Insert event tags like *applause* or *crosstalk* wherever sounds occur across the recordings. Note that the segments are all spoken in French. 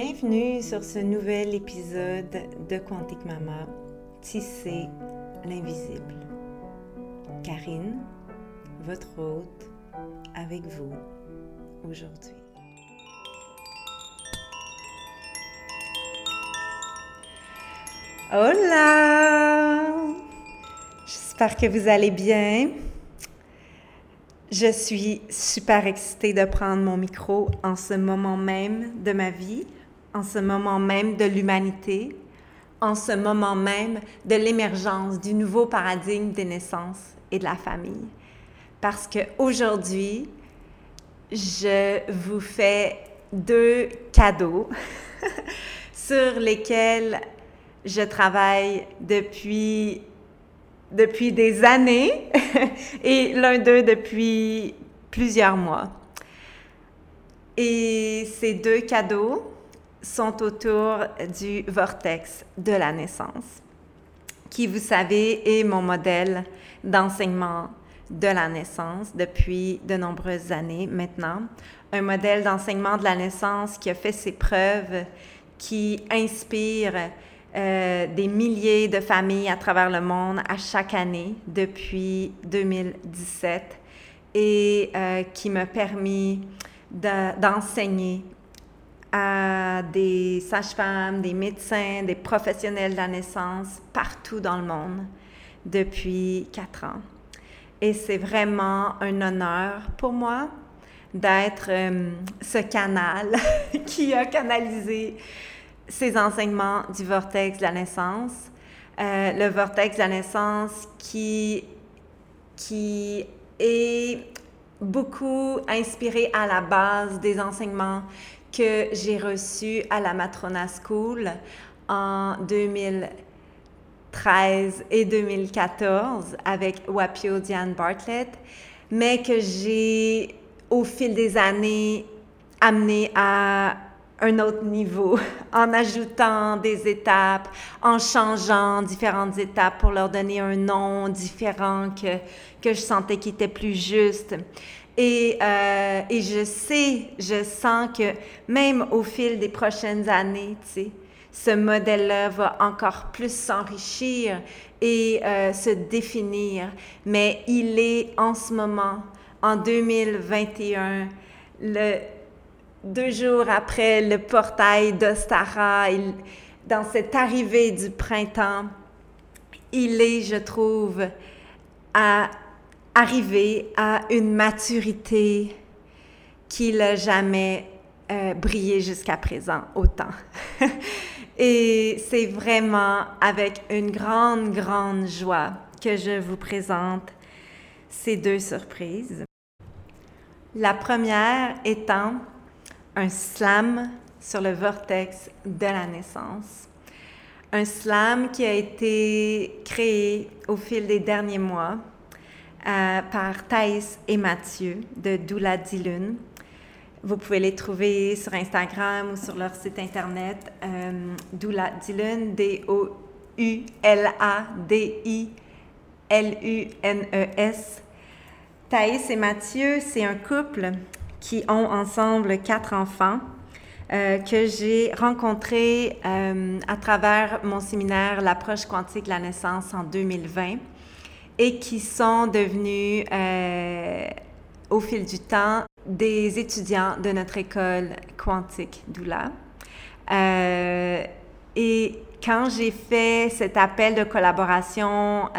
Bienvenue sur ce nouvel épisode de Quantique Mama, Tisser l'invisible. Karine, votre hôte, avec vous aujourd'hui. Hola! J'espère que vous allez bien. Je suis super excitée de prendre mon micro en ce moment même de ma vie, en ce moment même de l'humanité, en ce moment même de l'émergence du nouveau paradigme des naissances et de la famille. Parce qu'aujourd'hui, je vous fais deux cadeaux *laughs* sur lesquels je travaille depuis, depuis des années *laughs* et l'un d'eux depuis plusieurs mois. Et ces deux cadeaux sont autour du vortex de la naissance, qui, vous savez, est mon modèle d'enseignement de la naissance depuis de nombreuses années maintenant. Un modèle d'enseignement de la naissance qui a fait ses preuves, qui inspire euh, des milliers de familles à travers le monde à chaque année depuis 2017 et euh, qui m'a permis d'enseigner à des sages-femmes, des médecins, des professionnels de la naissance partout dans le monde depuis quatre ans. Et c'est vraiment un honneur pour moi d'être euh, ce canal *laughs* qui a canalisé ces enseignements du vortex de la naissance. Euh, le vortex de la naissance qui, qui est beaucoup inspiré à la base des enseignements que j'ai reçus à la Matrona School en 2013 et 2014 avec Wapio Diane Bartlett, mais que j'ai au fil des années amené à un autre niveau *laughs* en ajoutant des étapes, en changeant différentes étapes pour leur donner un nom différent que, que je sentais qui était plus juste. Et, euh, et je sais, je sens que même au fil des prochaines années, tu sais, ce modèle-là va encore plus s'enrichir et euh, se définir. Mais il est en ce moment, en 2021, le, deux jours après le portail d'Ostara, dans cette arrivée du printemps, il est, je trouve, à arriver à une maturité qu'il n'a jamais euh, brillé jusqu'à présent autant. *laughs* Et c'est vraiment avec une grande, grande joie que je vous présente ces deux surprises. La première étant un slam sur le vortex de la naissance. Un slam qui a été créé au fil des derniers mois euh, par Thaïs et Mathieu de Doula Dilun. Vous pouvez les trouver sur Instagram ou sur leur site internet euh, Doula Dilun, D-O-U-L-A-D-I-L-U-N-E-S. Thaïs et Mathieu, c'est un couple qui ont ensemble quatre enfants. Euh, que j'ai rencontrés euh, à travers mon séminaire L'approche quantique de la naissance en 2020 et qui sont devenus euh, au fil du temps des étudiants de notre école quantique Doula. et quand j'ai fait cet appel de collaboration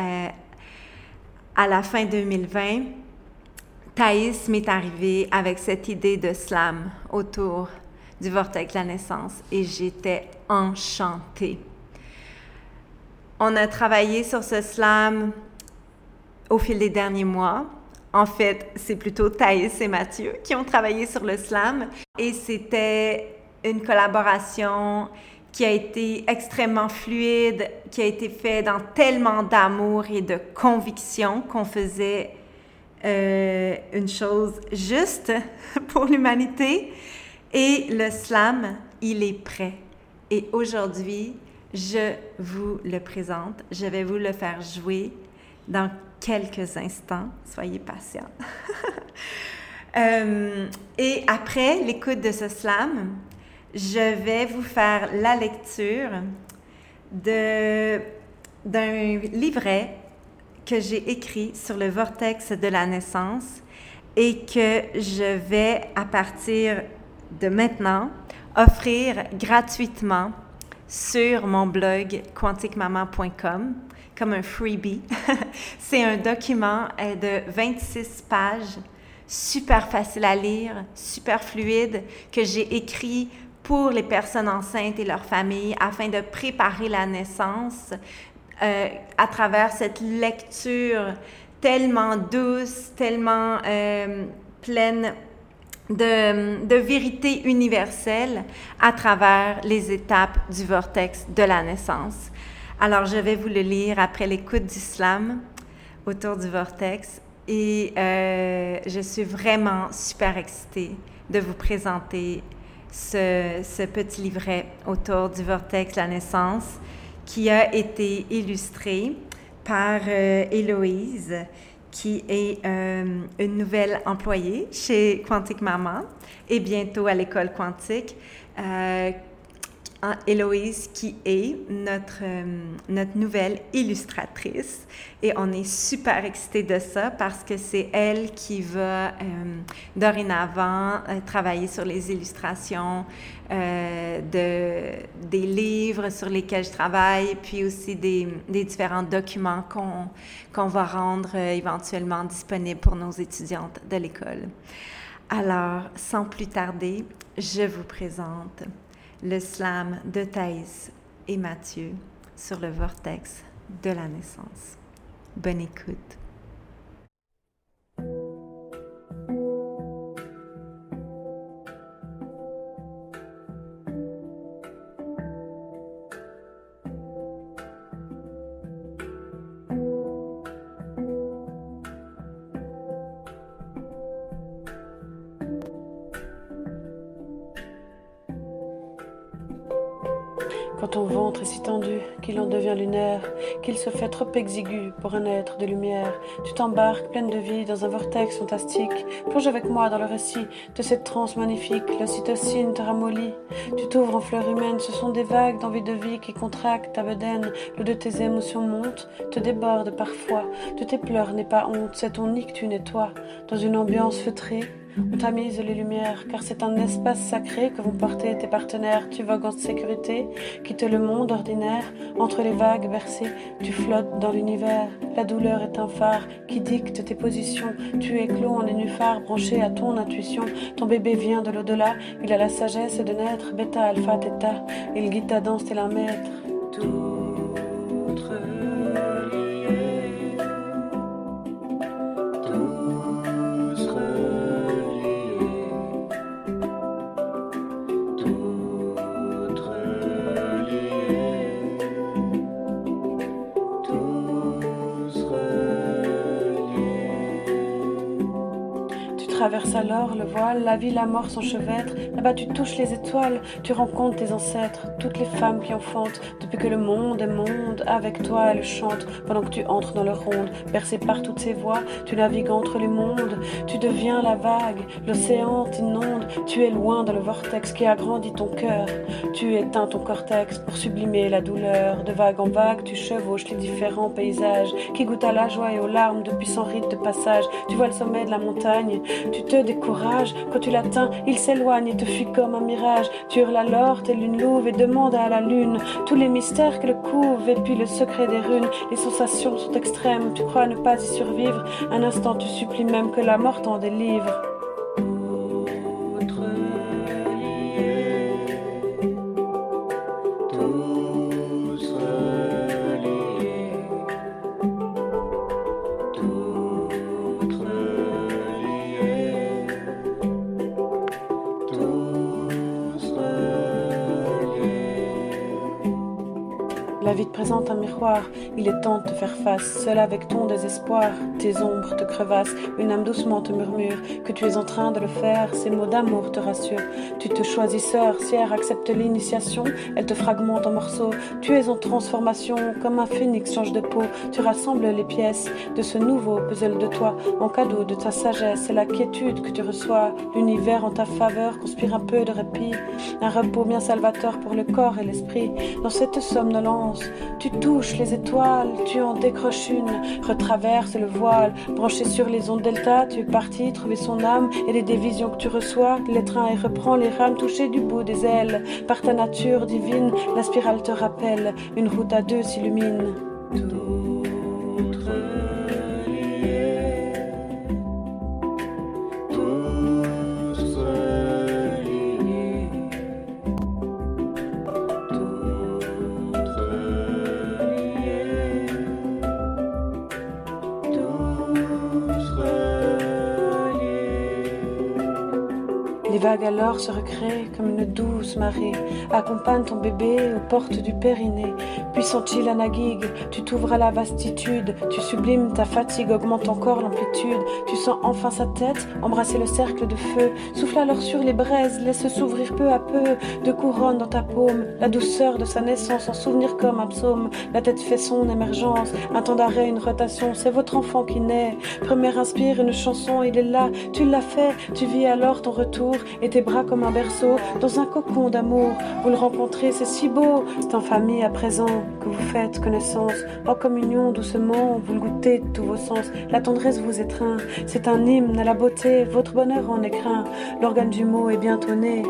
à la fin 2020, Thaïs m'est arrivée avec cette idée de slam autour du vortex de la naissance et j'étais enchantée. On a travaillé sur ce slam au fil des derniers mois. En fait, c'est plutôt Thaïs et Mathieu qui ont travaillé sur le slam et c'était une collaboration qui a été extrêmement fluide, qui a été faite dans tellement d'amour et de conviction qu'on faisait euh, une chose juste *laughs* pour l'humanité. Et le slam, il est prêt. Et aujourd'hui, je vous le présente. Je vais vous le faire jouer dans quelques instants. Soyez patients. *laughs* euh, et après l'écoute de ce slam, je vais vous faire la lecture d'un livret que j'ai écrit sur le vortex de la naissance et que je vais, à partir de maintenant, offrir gratuitement sur mon blog quanticmaman.com comme un freebie. *laughs* C'est un document euh, de 26 pages, super facile à lire, super fluide, que j'ai écrit pour les personnes enceintes et leurs familles afin de préparer la naissance euh, à travers cette lecture tellement douce, tellement euh, pleine de, de, vérité universelle à travers les étapes du vortex de la naissance. Alors, je vais vous le lire après l'écoute d'Islam autour du vortex. Et euh, je suis vraiment super excitée de vous présenter ce, petit livret autour du vortex la naissance qui a été illustré par euh, Héloïse, qui est euh, une nouvelle employée chez Quantique Maman et bientôt à l'école quantique, Héloïse qui est notre, euh, notre nouvelle illustratrice et on est super excités de ça parce que c'est elle qui va euh, dorénavant euh, travailler sur les illustrations de, des livres sur lesquels je travaille, puis aussi des, des différents documents qu'on va rendre éventuellement disponibles pour nos étudiantes de l'école. Alors, sans plus tarder, je vous présente le slam de Thaïs et Mathieu sur le vortex de la naissance. Bonne écoute. Qu'il se fait trop exigu pour un être de lumière, tu t'embarques pleine de vie dans un vortex fantastique. Plonge avec moi dans le récit de cette transe magnifique. L'ocytocine te ramollit. Tu t'ouvres en fleur humaine. Ce sont des vagues d'envie de vie qui contractent ta bedaine. L'eau de tes émotions monte, te déborde parfois. De tes pleurs n'est pas honte, c'est ton nid que tu nettoies. Dans une ambiance feutrée, on tamise les lumières, car c'est un espace sacré que vont porter tes partenaires. Tu vogues en sécurité, quitte le monde ordinaire. Entre les vagues bercées, tu flottes dans l'univers. La douleur est un phare qui dicte tes positions. Tu es clos en nénuphar, branché à ton intuition. Ton bébé vient de l'au-delà. Il a la sagesse de naître. Bêta, alpha, theta. Il guide ta danse tel un maître. Traverse alors le voile, la vie, la mort s'enchevêtre. Là-bas, tu touches les étoiles, tu rencontres tes ancêtres, toutes les femmes qui enfantent. Depuis que le monde est monde, avec toi elles chantent. Pendant que tu entres dans leur ronde, bercé par toutes ces voix, tu navigues entre les mondes. Tu deviens la vague, l'océan t'inonde. Tu es loin dans le vortex qui agrandit ton cœur. Tu éteins ton cortex pour sublimer la douleur. De vague en vague, tu chevauches les différents paysages qui goûtent à la joie et aux larmes depuis son rite de passage. Tu vois le sommet de la montagne, tu te décourages. Quand tu l'atteins, il s'éloigne et te fuit comme un mirage. Tu hurles alors, telle une louve, et demande à la lune tous les mystères qu'elle couvre, et puis le secret des runes. Les sensations sont extrêmes, tu crois ne pas y survivre. Un instant, tu supplies même que la mort t'en délivre. La vie te présente un miroir, il est temps de te faire face, seul avec ton désespoir. Tes ombres te crevassent, une âme doucement te murmure que tu es en train de le faire, ces mots d'amour te rassurent. Tu te choisis sœur, accepte l'initiation, elle te fragmente en morceaux. Tu es en transformation, comme un phénix change de peau. Tu rassembles les pièces de ce nouveau puzzle de toi, en cadeau de ta sagesse et la quiétude que tu reçois. L'univers en ta faveur conspire un peu de répit, un repos bien salvateur pour le corps et l'esprit. Dans cette somnolence, tu touches les étoiles, tu en décroches une, retraverses le voile, branché sur les ondes delta, tu es parti trouver son âme et les dévisions que tu reçois, l'étreint et reprend les rames touchées du bout des ailes. Par ta nature divine, la spirale te rappelle, une route à deux s'illumine. Alors se recrée comme une douce marée. Accompagne ton bébé aux portes du périnée. Puis sent-il la naguigue, tu t'ouvres à la vastitude. Tu sublimes ta fatigue, augmente encore l'amplitude. Tu sens enfin sa tête embrasser le cercle de feu. Souffle alors sur les braises, laisse s'ouvrir peu à peu. De couronne dans ta paume, la douceur de sa naissance en souvenir comme un psaume. La tête fait son émergence, un temps d'arrêt, une rotation. C'est votre enfant qui naît. Première inspire une chanson, il est là, tu l'as fait. Tu vis alors ton retour et tes bras comme un berceau dans un cocon d'amour. Vous le rencontrez, c'est si beau. C'est en famille à présent que vous faites connaissance. En communion, doucement, vous le goûtez de tous vos sens. La tendresse vous étreint. C'est un hymne à la beauté. Votre bonheur en écrin. L'organe du mot est bientôt né.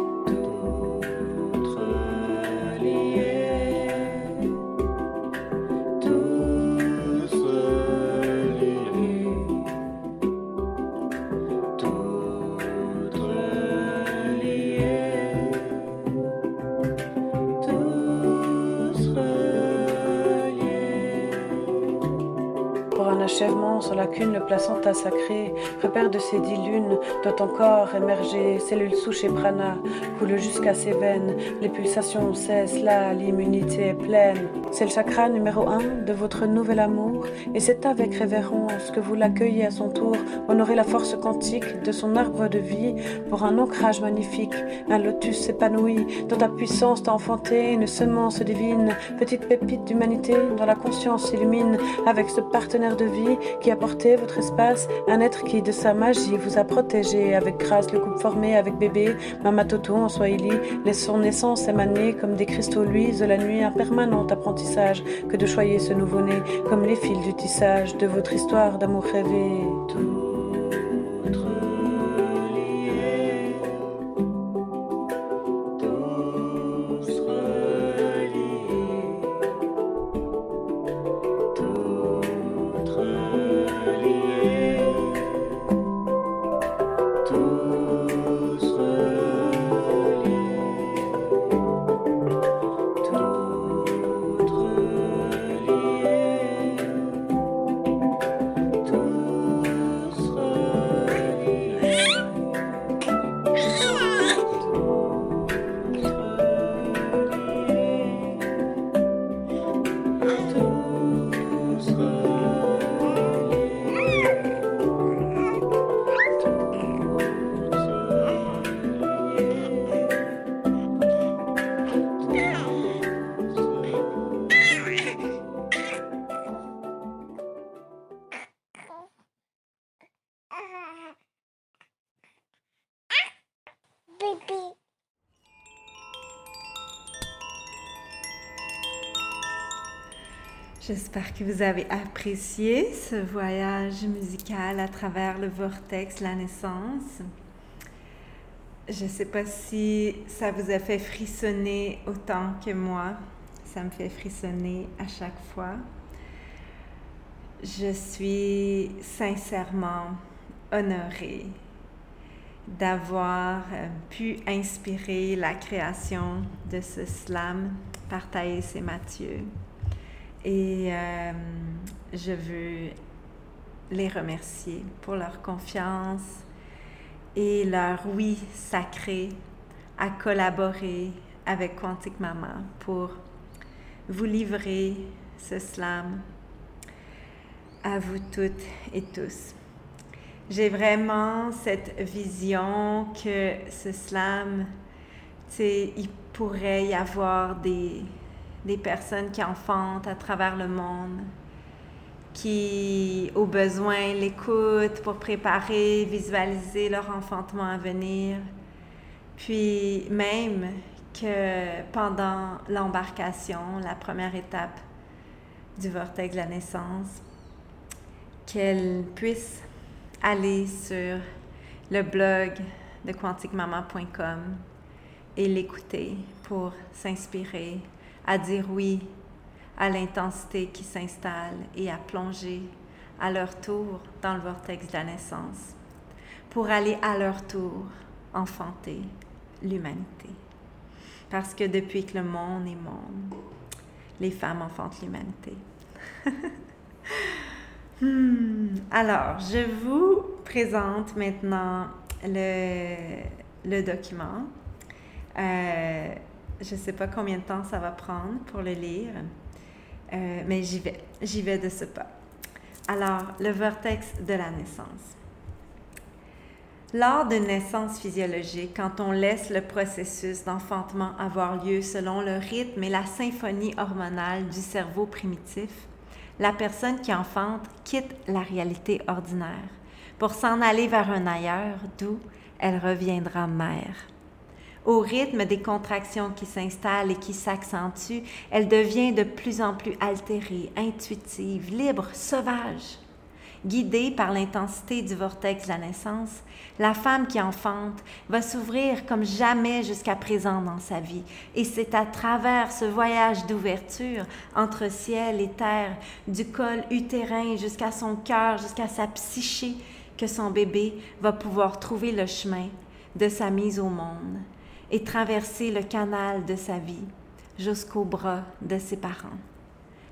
Placenta sacré, repère de ces dix lunes, doit encore émerger, cellules souches et prana, coule jusqu'à ses veines, les pulsations cessent, là l'immunité est pleine. C'est le chakra numéro un de votre nouvel amour, et c'est avec révérence que vous l'accueillez à son tour, honorez la force quantique de son arbre de vie pour un ancrage magnifique, un lotus épanoui, dont ta puissance t'a enfanté une semence divine, petite pépite d'humanité dont la conscience s'illumine avec ce partenaire de vie qui apportait votre un être qui de sa magie vous a protégé avec grâce le couple formé avec bébé, Mamatoto en Swahili, laisse son naissance émaner comme des cristaux luisent de la nuit un permanent apprentissage que de choyer ce nouveau-né comme les fils du tissage de votre histoire d'amour rêvé. to J'espère que vous avez apprécié ce voyage musical à travers le vortex, la naissance. Je ne sais pas si ça vous a fait frissonner autant que moi. Ça me fait frissonner à chaque fois. Je suis sincèrement honorée d'avoir euh, pu inspirer la création de ce slam par Thaïs et Mathieu. Et euh, je veux les remercier pour leur confiance et leur oui sacré à collaborer avec Quantique Maman pour vous livrer ce slam à vous toutes et tous. J'ai vraiment cette vision que ce slam, il pourrait y avoir des, des personnes qui enfantent à travers le monde, qui, au besoin, l'écoutent pour préparer, visualiser leur enfantement à venir. Puis même que pendant l'embarcation, la première étape du vortex de la naissance, qu'elles puissent aller sur le blog de quanticmaman.com et l'écouter pour s'inspirer à dire oui à l'intensité qui s'installe et à plonger à leur tour dans le vortex de la naissance pour aller à leur tour enfanter l'humanité. Parce que depuis que le monde est monde, les femmes enfantent l'humanité. *laughs* Hmm. Alors, je vous présente maintenant le, le document. Euh, je ne sais pas combien de temps ça va prendre pour le lire, euh, mais j'y vais. J'y vais de ce pas. Alors, le vortex de la naissance. Lors d'une naissance physiologique, quand on laisse le processus d'enfantement avoir lieu selon le rythme et la symphonie hormonale du cerveau primitif, la personne qui enfante quitte la réalité ordinaire pour s'en aller vers un ailleurs d'où elle reviendra mère. Au rythme des contractions qui s'installent et qui s'accentuent, elle devient de plus en plus altérée, intuitive, libre, sauvage. Guidée par l'intensité du vortex de la naissance, la femme qui enfante va s'ouvrir comme jamais jusqu'à présent dans sa vie. Et c'est à travers ce voyage d'ouverture entre ciel et terre, du col utérin jusqu'à son cœur, jusqu'à sa psyché, que son bébé va pouvoir trouver le chemin de sa mise au monde et traverser le canal de sa vie jusqu'au bras de ses parents.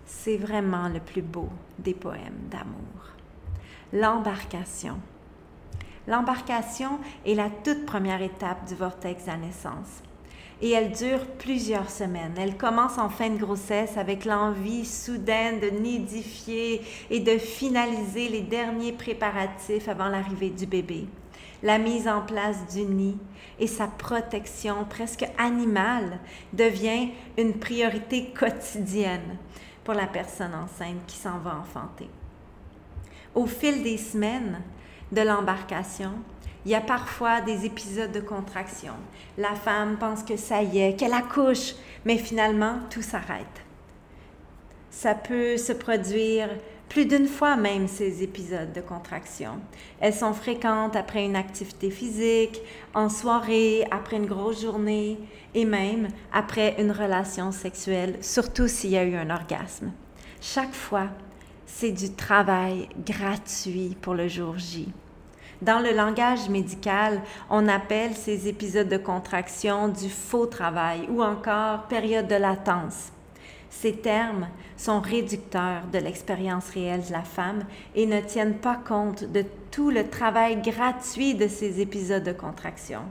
C'est vraiment le plus beau des poèmes d'amour. L'embarcation. L'embarcation est la toute première étape du vortex la naissance et elle dure plusieurs semaines. Elle commence en fin de grossesse avec l'envie soudaine de nidifier et de finaliser les derniers préparatifs avant l'arrivée du bébé la mise en place du nid et sa protection presque animale devient une priorité quotidienne pour la personne enceinte qui s'en va enfanter. Au fil des semaines de l'embarcation, il y a parfois des épisodes de contraction. La femme pense que ça y est, qu'elle accouche, mais finalement, tout s'arrête. Ça peut se produire plus d'une fois même ces épisodes de contraction. Elles sont fréquentes après une activité physique, en soirée, après une grosse journée et même après une relation sexuelle, surtout s'il y a eu un orgasme. Chaque fois, c'est du travail gratuit pour le jour J. Dans le langage médical, on appelle ces épisodes de contraction du faux travail ou encore période de latence. Ces termes sont réducteurs de l'expérience réelle de la femme et ne tiennent pas compte de tout le travail gratuit de ces épisodes de contraction.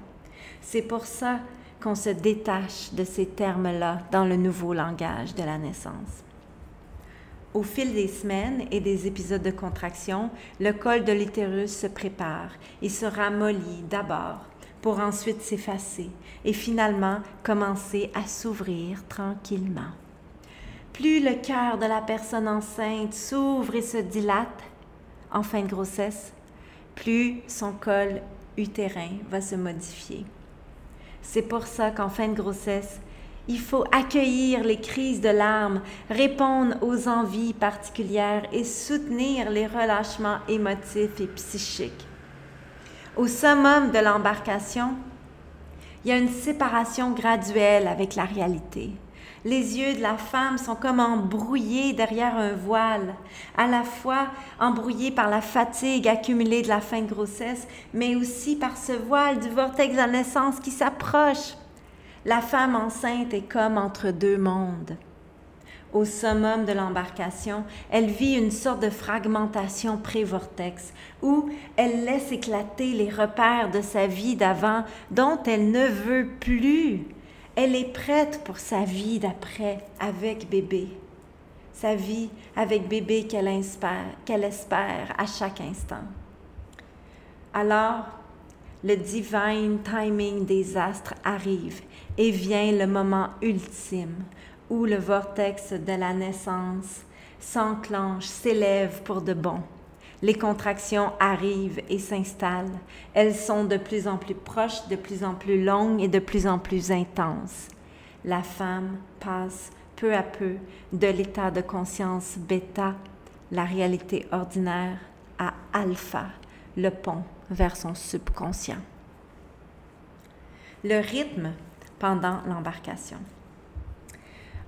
C'est pour ça qu'on se détache de ces termes-là dans le nouveau langage de la naissance. Au fil des semaines et des épisodes de contraction, le col de l'utérus se prépare et se ramollit d'abord pour ensuite s'effacer et finalement commencer à s'ouvrir tranquillement. Plus le cœur de la personne enceinte s'ouvre et se dilate en fin de grossesse, plus son col utérin va se modifier. C'est pour ça qu'en fin de grossesse, il faut accueillir les crises de larmes, répondre aux envies particulières et soutenir les relâchements émotifs et psychiques. Au summum de l'embarcation, il y a une séparation graduelle avec la réalité. Les yeux de la femme sont comme embrouillés derrière un voile, à la fois embrouillés par la fatigue accumulée de la fin de grossesse, mais aussi par ce voile du vortex de la naissance qui s'approche. La femme enceinte est comme entre deux mondes. Au summum de l'embarcation, elle vit une sorte de fragmentation pré-vortex où elle laisse éclater les repères de sa vie d'avant dont elle ne veut plus Elle est prête pour sa vie d'après avec bébé. Sa vie avec bébé qu'elle espère, à chaque instant. Alors, le divine timing des astres arrive et vient le moment ultime où le vortex de la naissance s'enclenche, s'élève pour de bon. Les contractions arrivent et s'installent. Elles sont de plus en plus proches, de plus en plus longues et de plus en plus intenses. La femme passe peu à peu de l'état de conscience bêta, la réalité ordinaire, à alpha, le pont vers son subconscient. Le rythme pendant l'embarcation.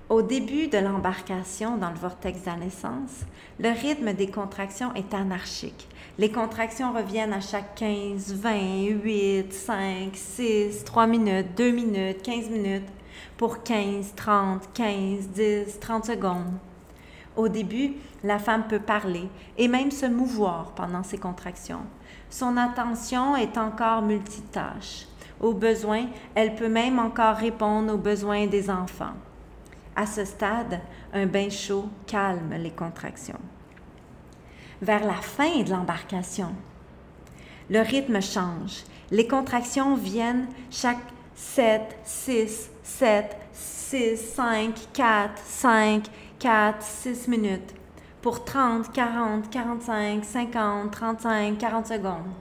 Au début de l'embarcation dans le vortex de la naissance, le rythme des contractions est anarchique. Les contractions reviennent à chaque 15, 20, 8, 5, 6, 3 minutes, 2 minutes, 15 minutes, pour 15, 30, 15, 10, 30 secondes. Au début, la femme peut parler et même se mouvoir pendant ces contractions. Son attention est encore multitâche. Au besoin, elle peut même encore répondre aux besoins des enfants. À ce stade, un bain chaud calme les contractions. Vers la fin de l'embarcation, le rythme change. Les contractions viennent chaque 7, 6, 7, 6, 5, 4, 5, 4, 6 minutes pour 30, 40, 45, 50, 35, 40 secondes.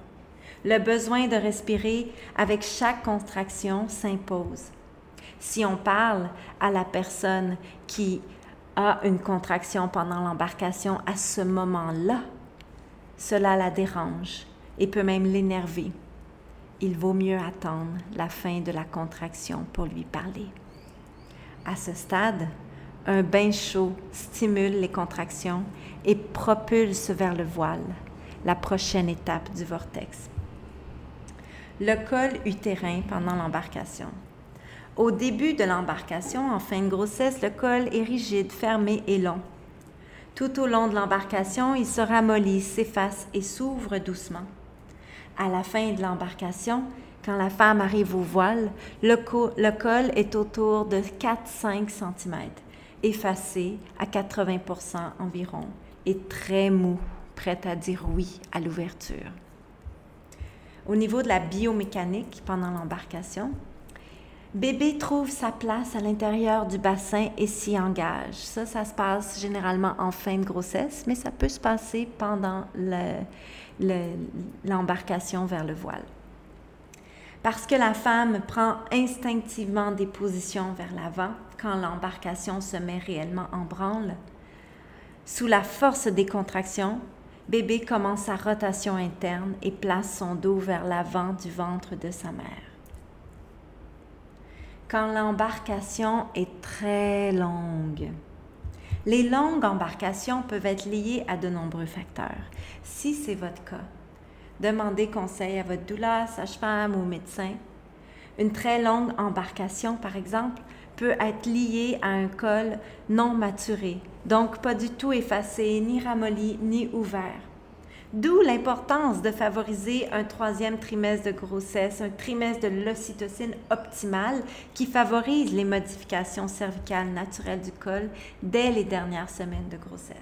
Le besoin de respirer avec chaque contraction s'impose. Si on parle à la personne qui a une contraction pendant l'embarcation à ce moment-là, cela la dérange et peut même l'énerver. Il vaut mieux attendre la fin de la contraction pour lui parler. À ce stade, un bain chaud stimule les contractions et propulse vers le voile, la prochaine étape du vortex. Le col utérin pendant l'embarcation. Au début de l'embarcation, en fin de grossesse, le col est rigide, fermé et long. Tout au long de l'embarcation, il se ramollit, s'efface et s'ouvre doucement. À la fin de l'embarcation, quand la femme arrive au voile, le, col est autour de 4-5 cm, effacé à 80% environ et très mou, prêt à dire oui à l'ouverture. Au niveau de la biomécanique pendant l'embarcation, Bébé trouve sa place à l'intérieur du bassin et s'y engage. Ça, ça se passe généralement en fin de grossesse, mais ça peut se passer pendant l'embarcation vers le voile. Parce que la femme prend instinctivement des positions vers l'avant quand l'embarcation se met réellement en branle, sous la force des contractions, bébé commence sa rotation interne et place son dos vers l'avant du ventre de sa mère quand l'embarcation est très longue. Les longues embarcations peuvent être liées à de nombreux facteurs. Si c'est votre cas, demandez conseil à votre doula, sage-femme ou médecin. Une très longue embarcation, par exemple, peut être liée à un col non maturé, donc pas du tout effacé, ni ramolli, ni ouvert. D'où l'importance de favoriser un troisième trimestre de grossesse, un trimestre de l'ocytocine optimale qui favorise les modifications cervicales naturelles du col dès les dernières semaines de grossesse.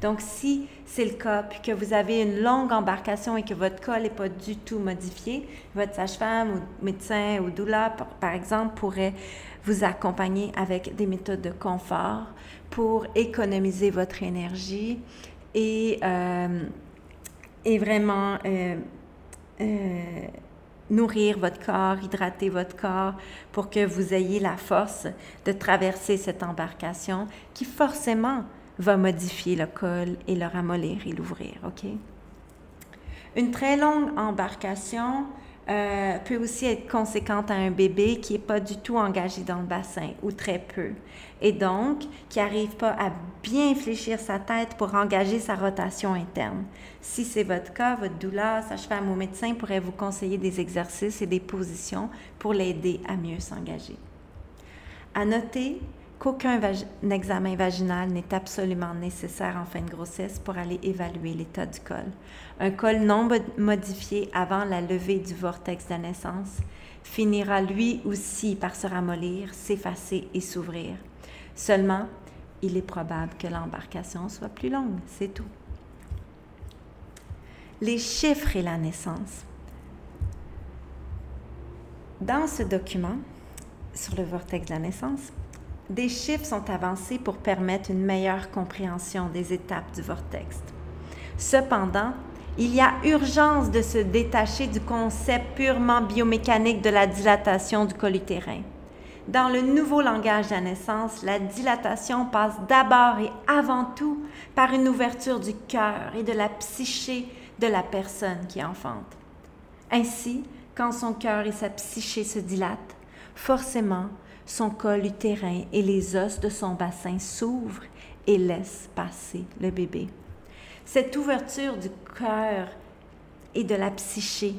Donc, si c'est le cas, puis que vous avez une longue embarcation et que votre col n'est pas du tout modifié, votre sage-femme ou médecin ou doula, par exemple, pourrait vous accompagner avec des méthodes de confort pour économiser votre énergie et euh, et vraiment euh, euh, nourrir votre corps, hydrater votre corps pour que vous ayez la force de traverser cette embarcation qui forcément va modifier le col et le ramollir et l'ouvrir, OK? Une très longue embarcation euh, peut aussi être conséquente à un bébé qui n'est pas du tout engagé dans le bassin ou très peu, et donc qui n'arrive pas à bien fléchir sa tête pour engager sa rotation interne. Si c'est votre cas, votre douleur, sage-femme ou médecin pourrait vous conseiller des exercices et des positions pour l'aider à mieux s'engager. À noter qu'aucun examen vaginal n'est absolument nécessaire en fin de grossesse pour aller évaluer l'état du col. Un col non modifié avant la levée du vortex de naissance finira lui aussi par se ramollir, s'effacer et s'ouvrir. Seulement, il est probable que l'embarcation soit plus longue, c'est tout. Les chiffres et la naissance. Dans ce document, sur le vortex de la naissance, des chiffres sont avancés pour permettre une meilleure compréhension des étapes du vortex. Cependant, il y a urgence de se détacher du concept purement biomécanique de la dilatation du col utérin. Dans le nouveau langage de la naissance, la dilatation passe d'abord et avant tout par une ouverture du cœur et de la psyché de la personne qui enfante. Ainsi, quand son cœur et sa psyché se dilatent, forcément, son col utérin et les os de son bassin s'ouvrent et laissent passer le bébé. Cette ouverture du cœur et de la psyché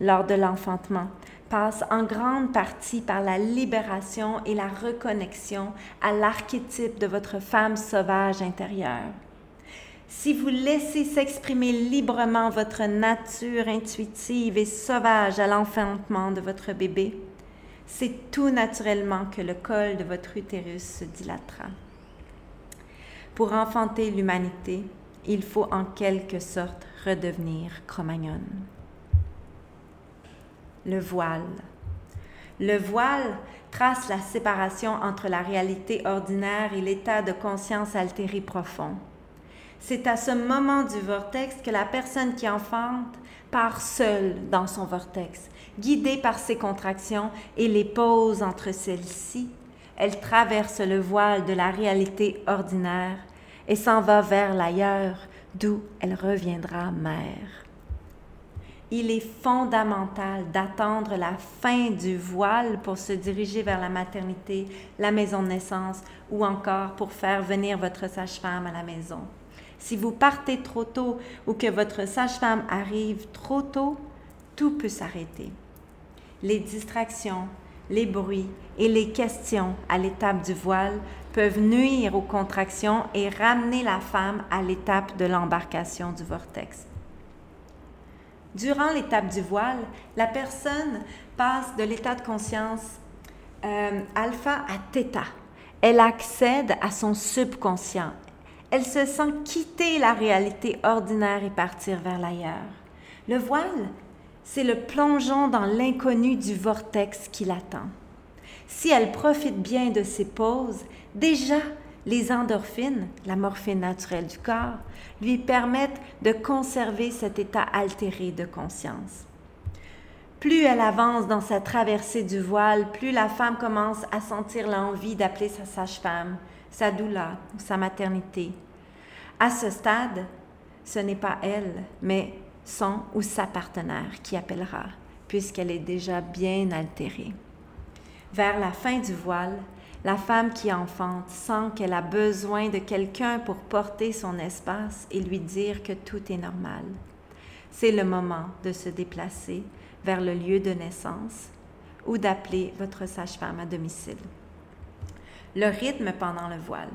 lors de l'enfantement passe en grande partie par la libération et la reconnexion à l'archétype de votre femme sauvage intérieure. Si vous laissez s'exprimer librement votre nature intuitive et sauvage à l'enfantement de votre bébé, c'est tout naturellement que le col de votre utérus se dilatera. Pour enfanter l'humanité, il faut en quelque sorte redevenir cro Le voile. Le voile trace la séparation entre la réalité ordinaire et l'état de conscience altéré profond. C'est à ce moment du vortex que la personne qui enfante part seule dans son vortex, guidée par ses contractions et les pauses entre celles-ci. Elle traverse le voile de la réalité ordinaire et s'en va vers l'ailleurs, d'où elle reviendra mère. Il est fondamental d'attendre la fin du voile pour se diriger vers la maternité, la maison de naissance ou encore pour faire venir votre sage-femme à la maison. Si vous partez trop tôt ou que votre sage-femme arrive trop tôt, tout peut s'arrêter. Les distractions, les bruits et les questions à l'étape du voile peuvent nuire aux contractions et ramener la femme à l'étape de l'embarcation du vortex. Durant l'étape du voile, la personne passe de l'état de conscience euh, alpha à theta. Elle accède à son subconscient. Elle se sent quitter la réalité ordinaire et partir vers l'ailleurs. Le voile, c'est le plongeon dans l'inconnu du vortex qui l'attend. Si elle profite bien de ses pauses, déjà les endorphines, la morphine naturelle du corps, lui permettent de conserver cet état altéré de conscience. Plus elle avance dans sa traversée du voile, plus la femme commence à sentir l'envie d'appeler sa sage-femme, sa doula ou sa maternité. À ce stade, ce n'est pas elle, mais son ou sa partenaire qui appellera, puisqu'elle est déjà bien altérée. Vers la fin du voile, la femme qui enfante sent qu'elle a besoin de quelqu'un pour porter son espace et lui dire que tout est normal. C'est le moment de se déplacer vers le lieu de naissance ou d'appeler votre sage-femme à domicile. Le rythme pendant le voile.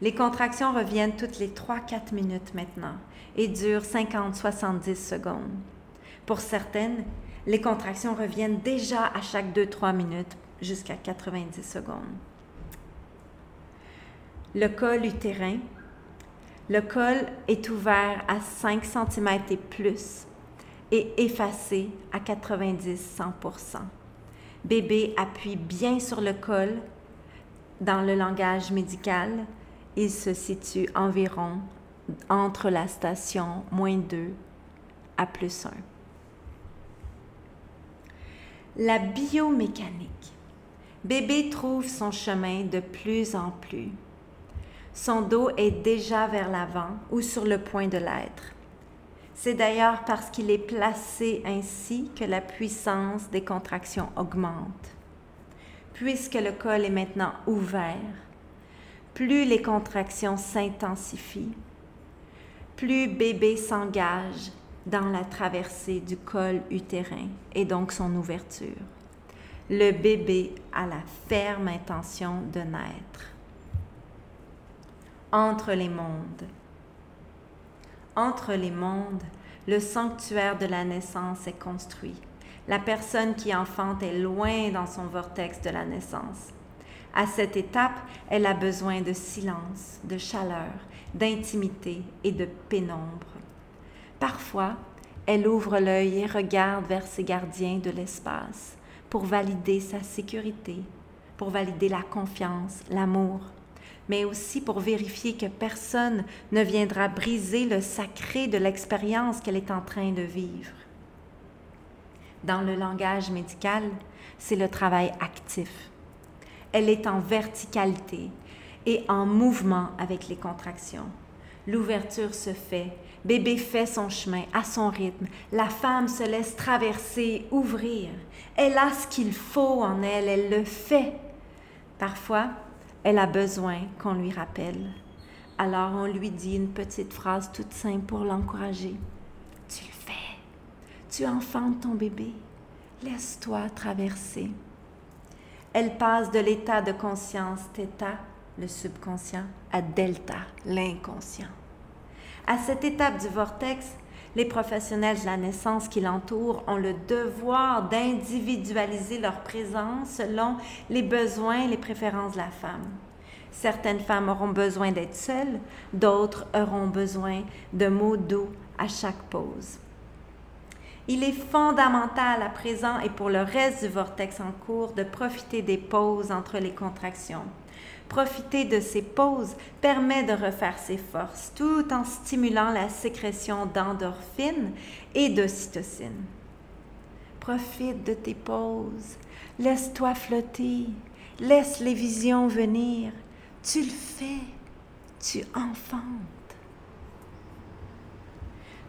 Les contractions reviennent toutes les 3-4 minutes maintenant et durent 50-70 secondes. Pour certaines, les contractions reviennent déjà à chaque 2-3 minutes jusqu'à 90 secondes. Le col utérin. Le col est ouvert à 5 cm et plus et effacé à 90-100 Bébé appuie bien sur le col. Dans le langage médical, il se situe environ entre la station moins 2 à plus 1. La biomécanique. Bébé trouve son chemin de plus en plus. Son dos est déjà vers l'avant ou sur le point de l'être. C'est d'ailleurs parce qu'il est placé ainsi que la puissance des contractions augmente. Puisque le col est maintenant ouvert, plus les contractions s'intensifient, plus bébé s'engage dans la traversée du col utérin et donc son ouverture le bébé a la ferme intention de naître. Entre les mondes. Entre les mondes, le sanctuaire de la naissance est construit. La personne qui enfante est loin dans son vortex de la naissance. À cette étape, elle a besoin de silence, de chaleur, d'intimité et de pénombre. Parfois, elle ouvre l'œil et regarde vers ses gardiens de l'espace pour valider sa sécurité, pour valider la confiance, l'amour, mais aussi pour vérifier que personne ne viendra briser le sacré de l'expérience qu'elle est en train de vivre. Dans le langage médical, c'est le travail actif. Elle est en verticalité et en mouvement avec les contractions. L'ouverture se fait, bébé fait son chemin à son rythme, la femme se laisse traverser, ouvrir. Elle a ce qu'il faut en elle, elle le fait. Parfois, elle a besoin qu'on lui rappelle. Alors on lui dit une petite phrase toute simple pour l'encourager. Tu le fais. Tu enfantes ton bébé. Laisse-toi traverser. Elle passe de l'état de conscience θ, le subconscient, à delta, l'inconscient. À cette étape du vortex, les professionnels de la naissance qui l'entourent ont le devoir d'individualiser leur présence selon les besoins et les préférences de la femme. Certaines femmes auront besoin d'être seules, d'autres auront besoin de mots doux à chaque pause. Il est fondamental à présent et pour le reste du vortex en cours de profiter des pauses entre les contractions. Profiter de ces pauses permet de refaire ses forces tout en stimulant la sécrétion d'endorphines et d'ocytocine. Profite de tes pauses, laisse-toi flotter, laisse les visions venir. Tu le fais, tu enfantes.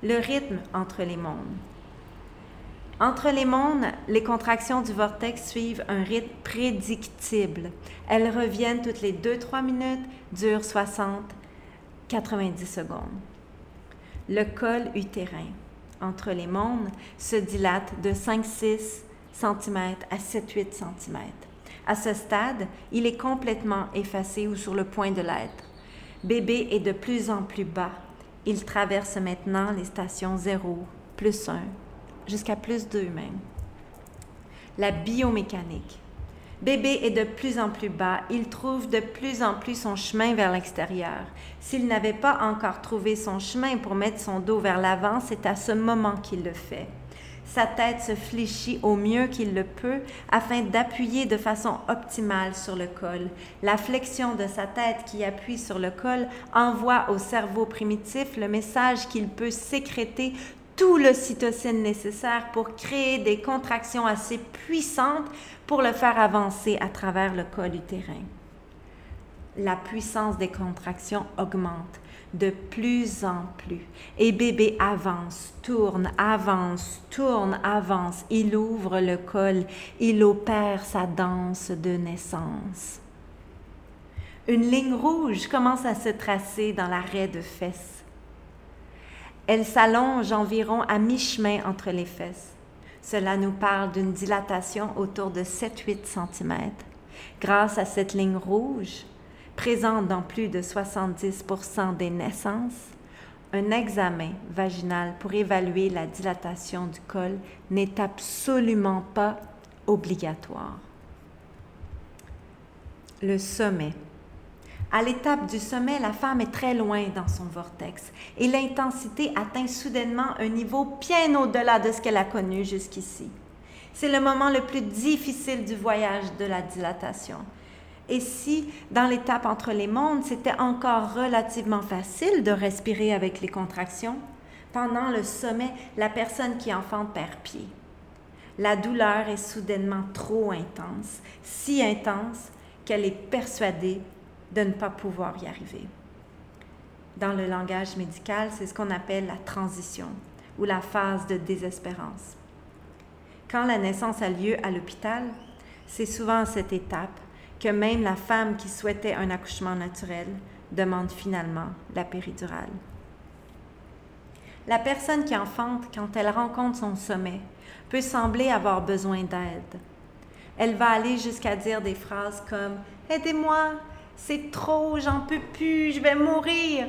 Le rythme entre les mondes. Entre les mondes, les contractions du vortex suivent un rythme prédictible. Elles reviennent toutes les 2-3 minutes, durent 60-90 secondes. Le col utérin entre les mondes se dilate de 5-6 cm à 7-8 cm. À ce stade, il est complètement effacé ou sur le point de l'être. Bébé est de plus en plus bas. Il traverse maintenant les stations 0, plus 1, jusqu'à plus 2 même. La biomécanique. Bébé est de plus en plus bas, il trouve de plus en plus son chemin vers l'extérieur. S'il n'avait pas encore trouvé son chemin pour mettre son dos vers l'avant, c'est à ce moment qu'il le fait. Sa tête se fléchit au mieux qu'il le peut afin d'appuyer de façon optimale sur le col. La flexion de sa tête qui appuie sur le col envoie au cerveau primitif le message qu'il peut sécréter tout le cytocine nécessaire pour créer des contractions assez puissantes pour le faire avancer à travers le col utérin. La puissance des contractions augmente de plus en plus et bébé avance, tourne, avance, tourne, avance. Il ouvre le col, il opère sa danse de naissance. Une ligne rouge commence à se tracer dans l'arrêt de fesses elle s'allonge environ à mi-chemin entre les fesses. Cela nous parle d'une dilatation autour de 7-8 cm. Grâce à cette ligne rouge, présente dans plus de 70% des naissances, un examen vaginal pour évaluer la dilatation du col n'est absolument pas obligatoire. Le sommet. À l'étape du sommet, la femme est très loin dans son vortex et l'intensité atteint soudainement un niveau bien au-delà de ce qu'elle a connu jusqu'ici. C'est le moment le plus difficile du voyage de la dilatation. Et si, dans l'étape entre les mondes, c'était encore relativement facile de respirer avec les contractions, pendant le sommet, la personne qui enfante perd pied. La douleur est soudainement trop intense, si intense qu'elle est persuadée de ne pas pouvoir y arriver. Dans le langage médical, c'est ce qu'on appelle la transition ou la phase de désespérance. Quand la naissance a lieu à l'hôpital, c'est souvent à cette étape que même la femme qui souhaitait un accouchement naturel demande finalement la péridurale. La personne qui enfante, quand elle rencontre son sommet, peut sembler avoir besoin d'aide. Elle va aller jusqu'à dire des phrases comme ⁇ Aidez-moi, c'est trop, j'en peux plus, je vais mourir.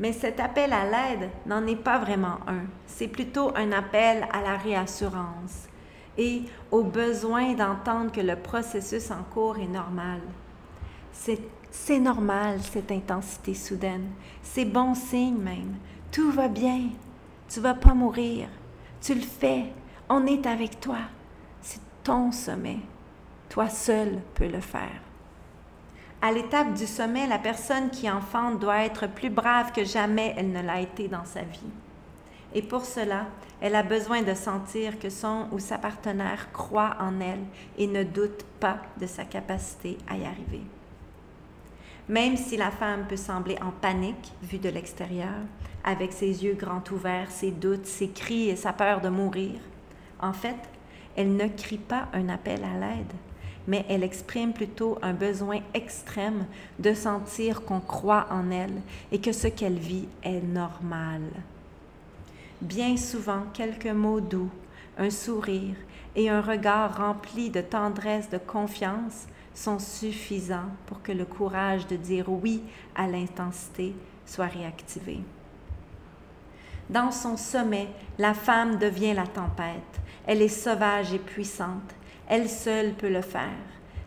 Mais cet appel à l'aide n'en est pas vraiment un. C'est plutôt un appel à la réassurance et au besoin d'entendre que le processus en cours est normal. C'est normal, cette intensité soudaine. C'est bon signe même. Tout va bien. Tu vas pas mourir. Tu le fais. On est avec toi. C'est ton sommet. Toi seul peux le faire. À l'étape du sommet, la personne qui enfante doit être plus brave que jamais elle ne l'a été dans sa vie. Et pour cela, elle a besoin de sentir que son ou sa partenaire croit en elle et ne doute pas de sa capacité à y arriver. Même si la femme peut sembler en panique vue de l'extérieur, avec ses yeux grands ouverts, ses doutes, ses cris et sa peur de mourir, en fait, elle ne crie pas un appel à l'aide mais elle exprime plutôt un besoin extrême de sentir qu'on croit en elle et que ce qu'elle vit est normal. Bien souvent, quelques mots doux, un sourire et un regard rempli de tendresse, de confiance sont suffisants pour que le courage de dire oui à l'intensité soit réactivé. Dans son sommet, la femme devient la tempête. Elle est sauvage et puissante. Elle seule peut le faire.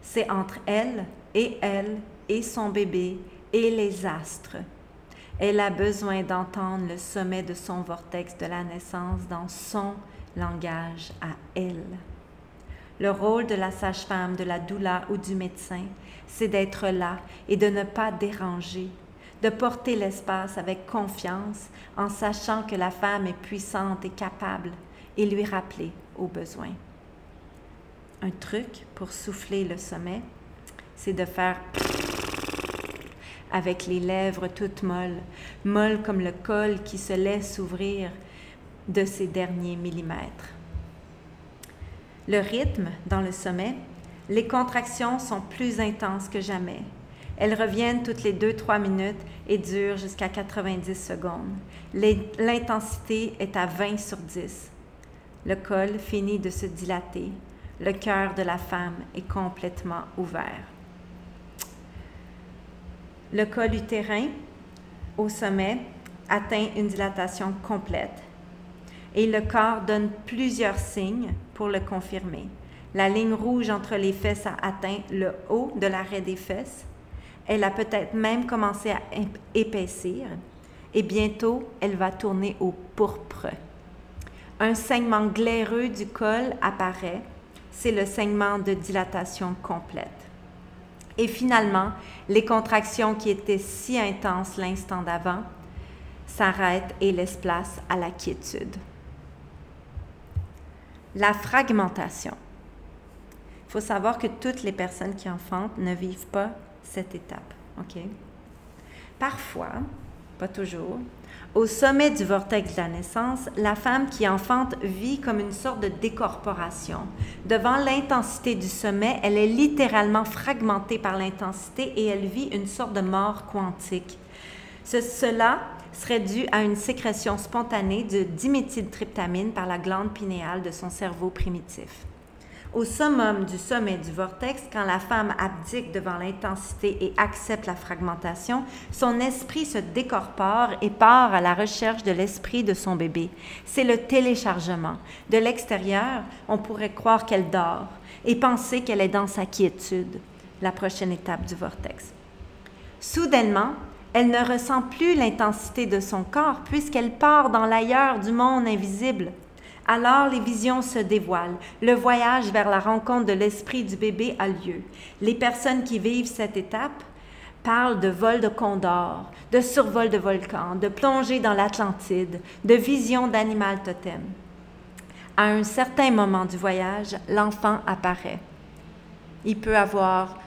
C'est entre elle et elle et son bébé et les astres. Elle a besoin d'entendre le sommet de son vortex de la naissance dans son langage à elle. Le rôle de la sage-femme, de la doula ou du médecin, c'est d'être là et de ne pas déranger, de porter l'espace avec confiance en sachant que la femme est puissante et capable et lui rappeler au besoin un truc pour souffler le sommet, c'est de faire avec les lèvres toutes molles, molles comme le col qui se laisse ouvrir de ses derniers millimètres. Le rythme dans le sommet, les contractions sont plus intenses que jamais. Elles reviennent toutes les 2-3 minutes et durent jusqu'à 90 secondes. L'intensité est à 20 sur 10. Le col finit de se dilater le cœur de la femme est complètement ouvert. Le col utérin au sommet atteint une dilatation complète et le corps donne plusieurs signes pour le confirmer. La ligne rouge entre les fesses a atteint le haut de l'arrêt des fesses. Elle a peut-être même commencé à épaissir et bientôt elle va tourner au pourpre. Un saignement glaireux du col apparaît c'est le saignement de dilatation complète. Et finalement, les contractions qui étaient si intenses l'instant d'avant s'arrêtent et laissent place à la quiétude. La fragmentation. Il faut savoir que toutes les personnes qui enfantent ne vivent pas cette étape. Parfois, pas toujours, au sommet du vortex de la naissance, la femme qui enfante vit comme une sorte de décorporation. Devant l'intensité du sommet, elle est littéralement fragmentée par l'intensité et elle vit une sorte de mort quantique. cela serait dû à une sécrétion spontanée de diméthyltryptamine par la glande pinéale de son cerveau primitif. Au summum du sommet du vortex, quand la femme abdique devant l'intensité et accepte la fragmentation, son esprit se décorpore et part à la recherche de l'esprit de son bébé. C'est le téléchargement. De l'extérieur, on pourrait croire qu'elle dort et penser qu'elle est dans sa quiétude, la prochaine étape du vortex. Soudainement, elle ne ressent plus l'intensité de son corps puisqu'elle part dans l'ailleurs du monde invisible. Alors les visions se dévoilent. Le voyage vers la rencontre de l'esprit du bébé a lieu. Les personnes qui vivent cette étape parlent de vol de condor, de survol de volcan, de plongée dans l'Atlantide, de vision d'animal totem. À un certain moment du voyage, l'enfant apparaît. Il peut avoir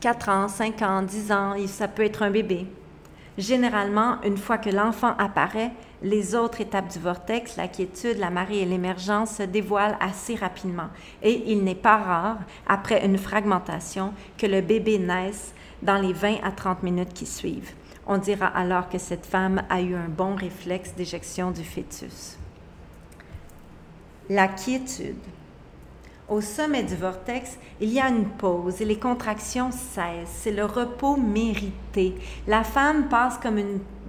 4 ans, 5 ans, 10 ans, ça peut être un bébé. Généralement, une fois que l'enfant apparaît, les autres étapes du vortex, la quiétude, la marée et l'émergence se dévoilent assez rapidement. Et il n'est pas rare, après une fragmentation, que le bébé naisse dans les 20 à 30 minutes qui suivent. On dira alors que cette femme a eu un bon réflexe d'éjection du fœtus. La quiétude. Au sommet du vortex, il y a une pause et les contractions cessent. C'est le repos mérité. La femme passe comme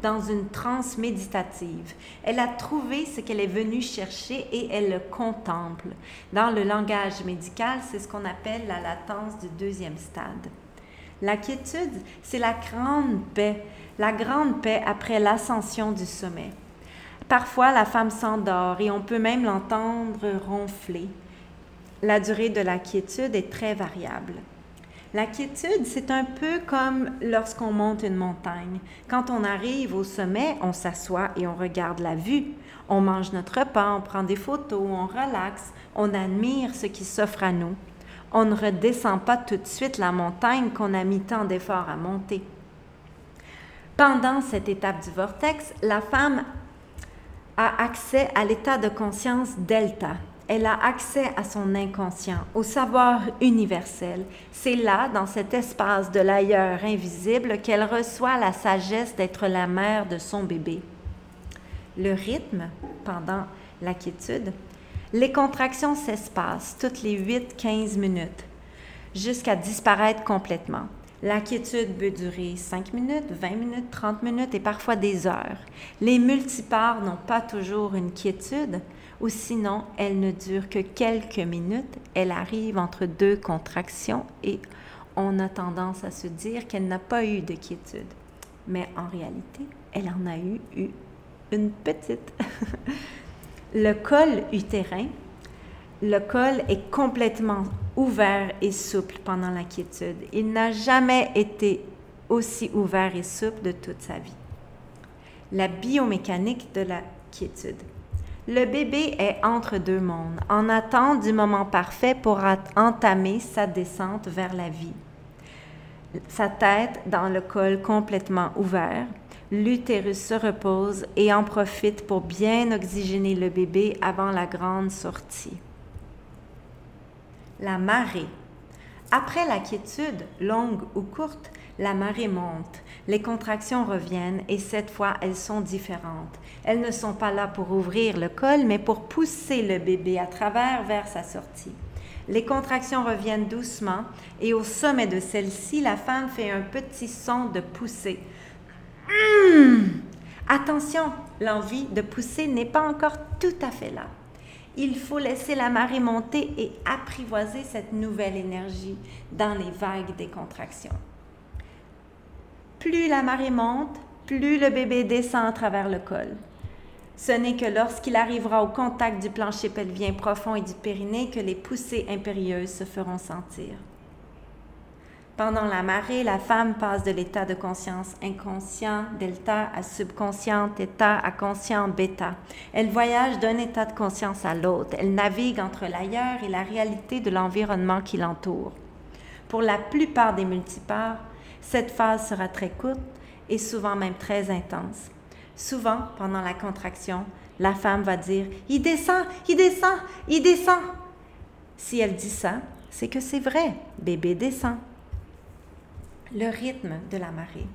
dans une transe méditative. Elle a trouvé ce qu'elle est venue chercher et elle le contemple. Dans le langage médical, c'est ce qu'on appelle la latence du deuxième stade. La quiétude, c'est la grande paix, la grande paix après l'ascension du sommet. Parfois, la femme s'endort et on peut même l'entendre ronfler la durée de la quiétude est très variable. La quiétude, c'est un peu comme lorsqu'on monte une montagne. Quand on arrive au sommet, on s'assoit et on regarde la vue. On mange notre repas, on prend des photos, on relaxe, on admire ce qui s'offre à nous. On ne redescend pas tout de suite la montagne qu'on a mis tant d'efforts à monter. Pendant cette étape du vortex, la femme a accès à l'état de conscience delta, elle a accès à son inconscient, au savoir universel. C'est là, dans cet espace de l'ailleurs invisible, qu'elle reçoit la sagesse d'être la mère de son bébé. Le rythme, pendant la quiétude, les contractions s'espacent toutes les 8-15 minutes, jusqu'à disparaître complètement. La quiétude peut durer 5 minutes, 20 minutes, 30 minutes et parfois des heures. Les multipares n'ont pas toujours une quiétude, ou sinon elle ne dure que quelques minutes, elle arrive entre deux contractions et on a tendance à se dire qu'elle n'a pas eu de quiétude. Mais en réalité, elle en a eu, une petite. *laughs* le col utérin, le col est complètement ouvert et souple pendant la quiétude. Il n'a jamais été aussi ouvert et souple de toute sa vie. La biomécanique de la quiétude. Le bébé est entre deux mondes, en attente du moment parfait pour entamer sa descente vers la vie. Sa tête dans le col complètement ouvert, l'utérus se repose et en profite pour bien oxygéner le bébé avant la grande sortie. La marée. Après la quiétude, longue ou courte, la marée monte, les contractions reviennent et cette fois elles sont différentes. Elles ne sont pas là pour ouvrir le col, mais pour pousser le bébé à travers vers sa sortie. Les contractions reviennent doucement et au sommet de celle-ci, la femme fait un petit son de poussée. Hum! Attention, l'envie de pousser n'est pas encore tout à fait là. Il faut laisser la marée monter et apprivoiser cette nouvelle énergie dans les vagues des contractions. Plus la marée monte, plus le bébé descend à travers le col. Ce n'est que lorsqu'il arrivera au contact du plancher pelvien profond et du périnée que les poussées impérieuses se feront sentir. Pendant la marée, la femme passe de l'état de conscience inconscient, delta, à subconscient, theta, à conscient, bêta. Elle voyage d'un état de conscience à l'autre. Elle navigue entre l'ailleurs et la réalité de l'environnement qui l'entoure. Pour la plupart des multiparts, cette phase sera très courte et souvent même très intense. Souvent, pendant la contraction, la femme va dire ⁇ Il descend, il descend, il descend !⁇ Si elle dit ça, c'est que c'est vrai, bébé descend. Le rythme de la marée.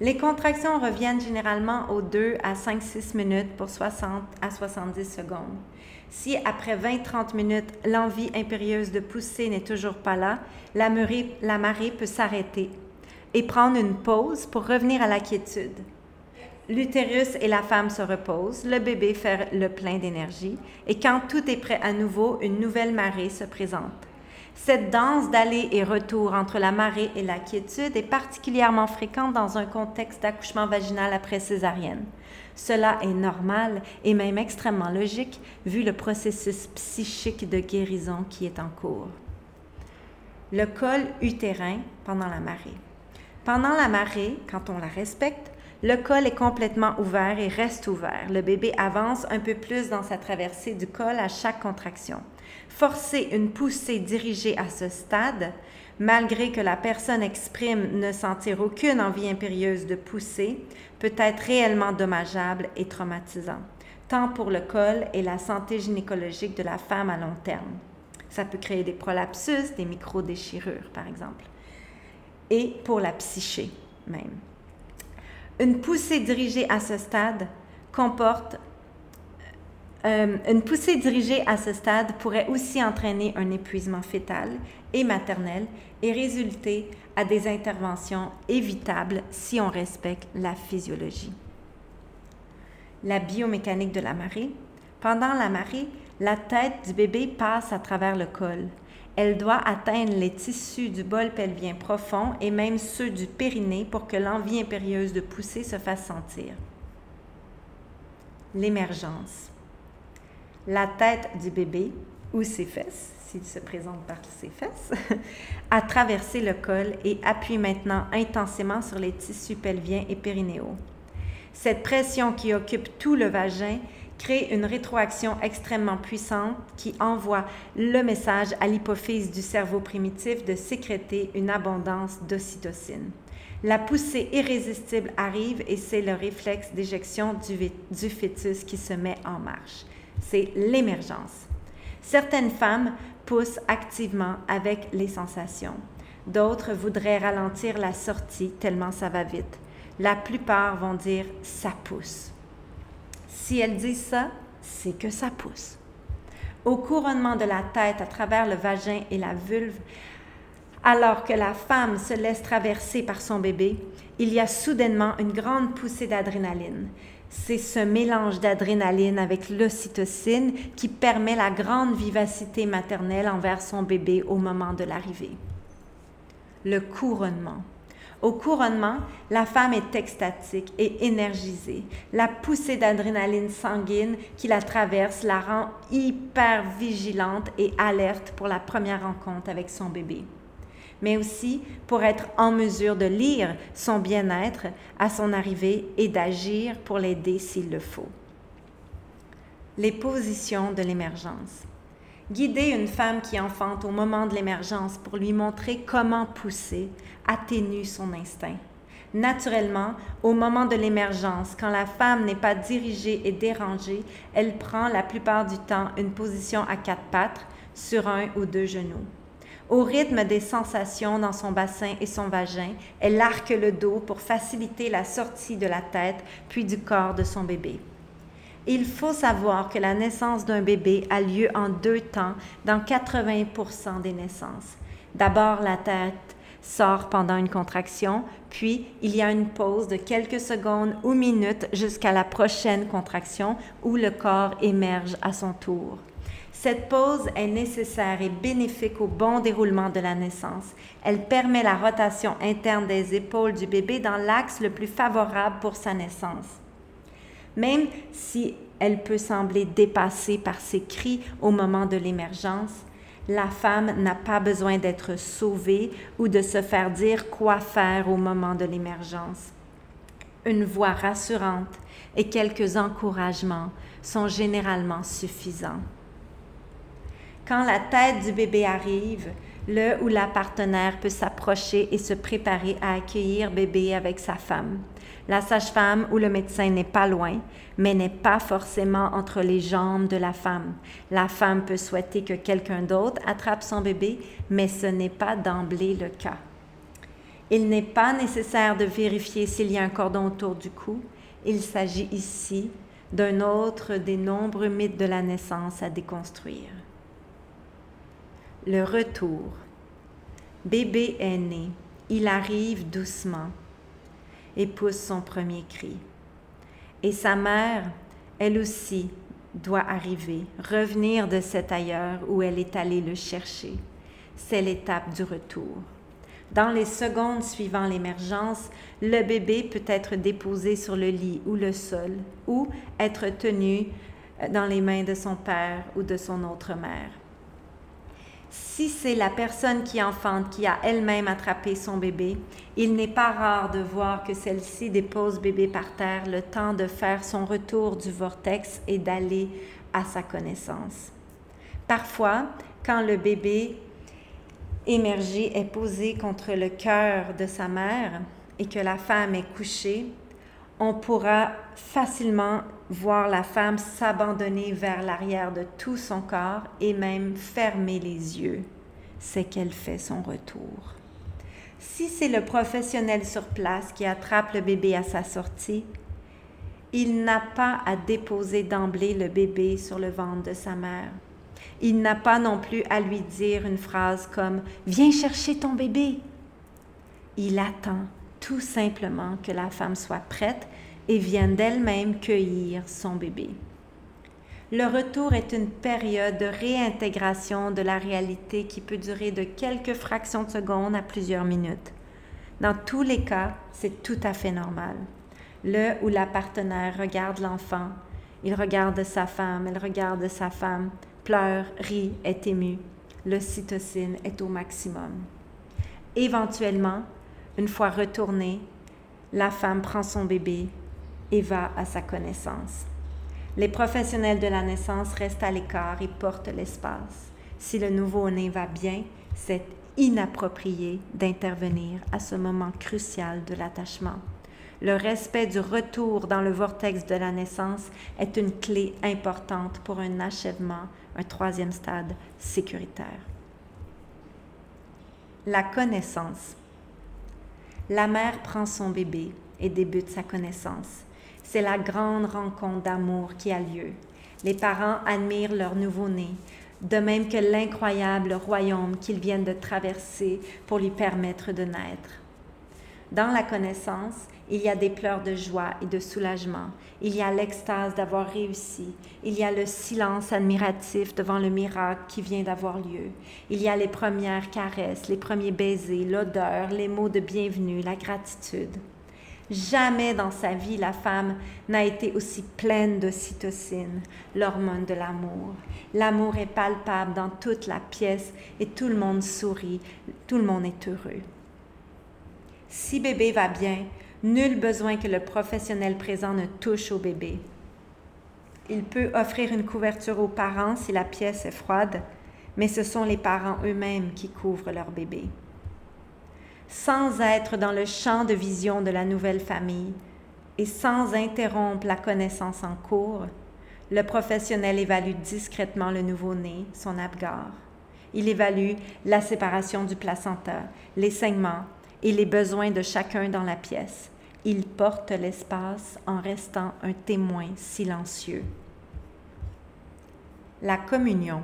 Les contractions reviennent généralement aux 2 à 5-6 minutes pour 60 à 70 secondes. Si après 20-30 minutes, l'envie impérieuse de pousser n'est toujours pas là, la marée, la marée peut s'arrêter et prendre une pause pour revenir à la quiétude. L'utérus et la femme se reposent, le bébé fait le plein d'énergie et quand tout est prêt à nouveau, une nouvelle marée se présente. Cette danse d'aller et retour entre la marée et la quiétude est particulièrement fréquente dans un contexte d'accouchement vaginal après césarienne. Cela est normal et même extrêmement logique vu le processus psychique de guérison qui est en cours. Le col utérin pendant la marée. Pendant la marée, quand on la respecte, le col est complètement ouvert et reste ouvert. Le bébé avance un peu plus dans sa traversée du col à chaque contraction. Forcer une poussée dirigée à ce stade, malgré que la personne exprime ne sentir aucune envie impérieuse de pousser, peut être réellement dommageable et traumatisant, tant pour le col et la santé gynécologique de la femme à long terme. Ça peut créer des prolapsus, des micro-déchirures, par exemple et pour la psyché même. Une poussée dirigée à ce stade comporte Euh, une poussée dirigée à ce stade pourrait aussi entraîner un épuisement fœtal et maternel et résulter à des interventions évitables si on respecte la physiologie. La biomécanique de la marée. Pendant la marée, la tête du bébé passe à travers le col. Elle doit atteindre les tissus du bol pelvien profond et même ceux du périnée pour que l'envie impérieuse de pousser se fasse sentir. L'émergence. La tête du bébé ou ses fesses, s'il se présente par ses fesses, *laughs* a traversé le col et appuie maintenant intensément sur les tissus pelviens et périnéaux. Cette pression qui occupe tout le vagin crée une rétroaction extrêmement puissante qui envoie le message à l'hypophyse du cerveau primitif de sécréter une abondance d'ocytocine. La poussée irrésistible arrive et c'est le réflexe d'éjection du, du, fœtus qui se met en marche. C'est l'émergence. Certaines femmes poussent activement avec les sensations. D'autres voudraient ralentir la sortie tellement ça va vite. La plupart vont dire ça pousse. Si elles disent ça, c'est que ça pousse. Au couronnement de la tête à travers le vagin et la vulve, alors que la femme se laisse traverser par son bébé, il y a soudainement une grande poussée d'adrénaline. C'est ce mélange d'adrénaline avec l'ocytocine qui permet la grande vivacité maternelle envers son bébé au moment de l'arrivée. Le couronnement. Au couronnement, la femme est extatique et énergisée. La poussée d'adrénaline sanguine qui la traverse la rend hyper vigilante et alerte pour la première rencontre avec son bébé mais aussi pour être en mesure de lire son bien-être à son arrivée et d'agir pour l'aider s'il le faut. Les positions de l'émergence. Guider une femme qui enfante au moment de l'émergence pour lui montrer comment pousser atténue son instinct. Naturellement, au moment de l'émergence, quand la femme n'est pas dirigée et dérangée, elle prend la plupart du temps une position à quatre pattes sur un ou deux genoux. Au rythme des sensations dans son bassin et son vagin, elle arque le dos pour faciliter la sortie de la tête puis du corps de son bébé. Il faut savoir que la naissance d'un bébé a lieu en deux temps dans 80% des naissances. D'abord, la tête sort pendant une contraction, puis il y a une pause de quelques secondes ou minutes jusqu'à la prochaine contraction où le corps émerge à son tour. Cette pause est nécessaire et bénéfique au bon déroulement de la naissance. Elle permet la rotation interne des épaules du bébé dans l'axe le plus favorable pour sa naissance. Même si elle peut sembler dépassée par ses cris au moment de l'émergence, la femme n'a pas besoin d'être sauvée ou de se faire dire quoi faire au moment de l'émergence. Une voix rassurante et quelques encouragements sont généralement suffisants. Quand la tête du bébé arrive, le ou la partenaire peut s'approcher et se préparer à accueillir bébé avec sa femme. La sage-femme ou le médecin n'est pas loin, mais n'est pas forcément entre les jambes de la femme. La femme peut souhaiter que quelqu'un d'autre attrape son bébé, mais ce n'est pas d'emblée le cas. Il n'est pas nécessaire de vérifier s'il y a un cordon autour du cou. Il s'agit ici d'un autre des nombreux mythes de la naissance à déconstruire. Le retour. Bébé est né. Il arrive doucement et pousse son premier cri. Et sa mère, elle aussi, doit arriver, revenir de cet ailleurs où elle est allée le chercher. C'est l'étape du retour. Dans les secondes suivant l'émergence, le bébé peut être déposé sur le lit ou le sol ou être tenu dans les mains de son père ou de son autre mère. Si c'est la personne qui enfante qui a elle-même attrapé son bébé, il n'est pas rare de voir que celle-ci dépose bébé par terre le temps de faire son retour du vortex et d'aller à sa connaissance. Parfois, quand le bébé émergé est posé contre le cœur de sa mère et que la femme est couchée, on pourra facilement voir la femme s'abandonner vers l'arrière de tout son corps et même fermer les yeux. C'est qu'elle fait son retour. Si c'est le professionnel sur place qui attrape le bébé à sa sortie, Il n'a pas à déposer d'emblée le bébé sur le ventre de sa mère. Il n'a pas non plus à lui dire une phrase comme ⁇ Viens chercher ton bébé ⁇ Il attend tout simplement que la femme soit prête et vienne d'elle-même cueillir son bébé. Le retour est une période de réintégration de la réalité qui peut durer de quelques fractions de secondes à plusieurs minutes. Dans tous les cas, c'est tout à fait normal. Le ou la partenaire regarde l'enfant, il regarde sa femme, elle regarde sa femme, pleure, rit, est ému. L'ocytocine est au maximum. Éventuellement, une fois retournée, la femme prend son bébé et va à sa connaissance. Les professionnels de la naissance restent à l'écart et portent l'espace. Si le nouveau-né va bien, c'est inapproprié d'intervenir à ce moment crucial de l'attachement. Le respect du retour dans le vortex de la naissance est une clé importante pour un achèvement, un troisième stade sécuritaire. La connaissance. La mère prend son bébé et débute sa connaissance. C'est la grande rencontre d'amour qui a lieu. Les parents admirent leur nouveau-né, de même que l'incroyable royaume qu'ils viennent de traverser pour lui permettre de naître. Dans la connaissance, il y a des pleurs de joie et de soulagement. Il y a l'extase d'avoir réussi. Il y a le silence admiratif devant le miracle qui vient d'avoir lieu. Il y a les premières caresses, les premiers baisers, l'odeur, les mots de bienvenue, la gratitude. Jamais dans sa vie la femme n'a été aussi pleine d'ocytocine, l'hormone de l'amour. L'amour est palpable dans toute la pièce et tout le monde sourit, tout le monde est heureux. Si bébé va bien, nul besoin que le professionnel présent ne touche au bébé. Il peut offrir une couverture aux parents si la pièce est froide, mais ce sont les parents eux-mêmes qui couvrent leur bébé sans être dans le champ de vision de la nouvelle famille et sans interrompre la connaissance en cours, le professionnel évalue discrètement le nouveau-né, son abgar. Il évalue la séparation du placenta, les saignements et les besoins de chacun dans la pièce. Il porte l'espace en restant un témoin silencieux. La communion.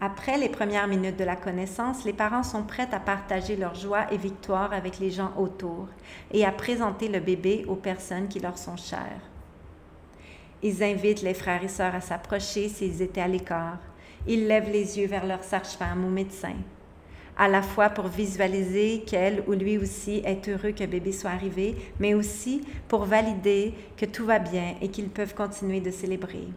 Après les premières minutes de la connaissance, les parents sont prêts à partager leur joie et victoire avec les gens autour et à présenter le bébé aux personnes qui leur sont chères. Ils invitent les frères et sœurs à s'approcher s'ils étaient à l'écart. Ils lèvent les yeux vers leur sage-femme ou médecin, à la fois pour visualiser qu'elle ou lui aussi est heureux que bébé soit arrivé, mais aussi pour valider que tout va bien et qu'ils peuvent continuer de célébrer.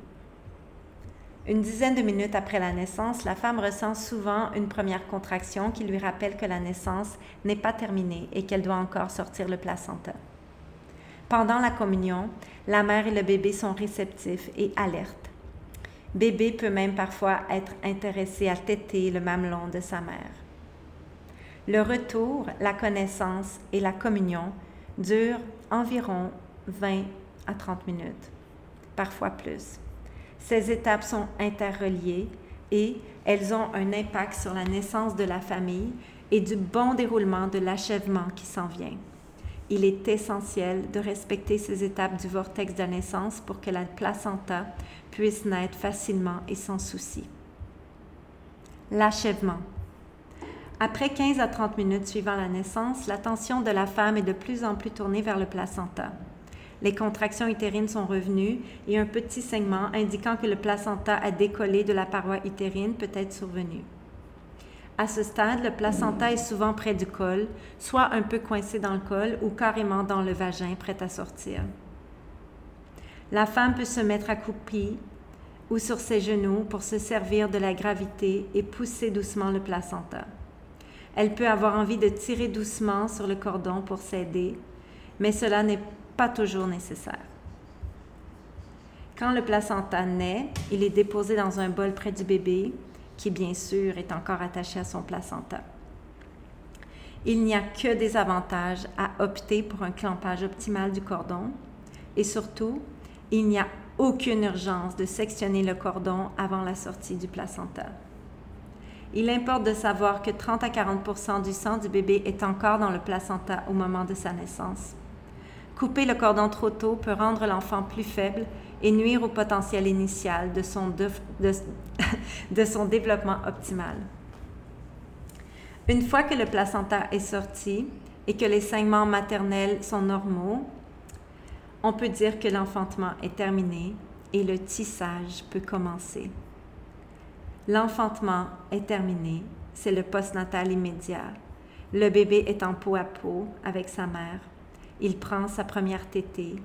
Une dizaine de minutes après la naissance, la femme ressent souvent une première contraction qui lui rappelle que la naissance n'est pas terminée et qu'elle doit encore sortir le placenta. Pendant la communion, la mère et le bébé sont réceptifs et alertes. Bébé peut même parfois être intéressé à téter le mamelon de sa mère. Le retour, la connaissance et la communion durent environ 20 à 30 minutes, parfois plus. Ces étapes sont interreliées et elles ont un impact sur la naissance de la famille et du bon déroulement de l'achèvement qui s'en vient. Il est essentiel de respecter ces étapes du vortex de naissance pour que la placenta puisse naître facilement et sans souci. L'achèvement. Après 15 à 30 minutes suivant la naissance, l'attention de la femme est de plus en plus tournée vers le placenta. Les contractions utérines sont revenues et un petit saignement indiquant que le placenta a décollé de la paroi utérine peut être survenu. À ce stade, le placenta est souvent près du col, soit un peu coincé dans le col ou carrément dans le vagin, prêt à sortir. La femme peut se mettre accroupie ou sur ses genoux pour se servir de la gravité et pousser doucement le placenta. Elle peut avoir envie de tirer doucement sur le cordon pour s'aider, mais cela n'est pas toujours nécessaire. Quand le placenta naît, il est déposé dans un bol près du bébé, qui bien sûr est encore attaché à son placenta. Il n'y a que des avantages à opter pour un clampage optimal du cordon et surtout, il n'y a aucune urgence de sectionner le cordon avant la sortie du placenta. Il importe de savoir que 30 à 40% du sang du bébé est encore dans le placenta au moment de sa naissance Couper le cordon trop tôt peut rendre l'enfant plus faible et nuire au potentiel initial de son, de *laughs* son développement optimal. Une fois que le placenta est sorti et que les saignements maternels sont normaux, on peut dire que l'enfantement est terminé et le tissage peut commencer. L'enfantement est terminé, c'est le postnatal immédiat. Le bébé est en peau à peau avec sa mère. Il prend sa première tétée,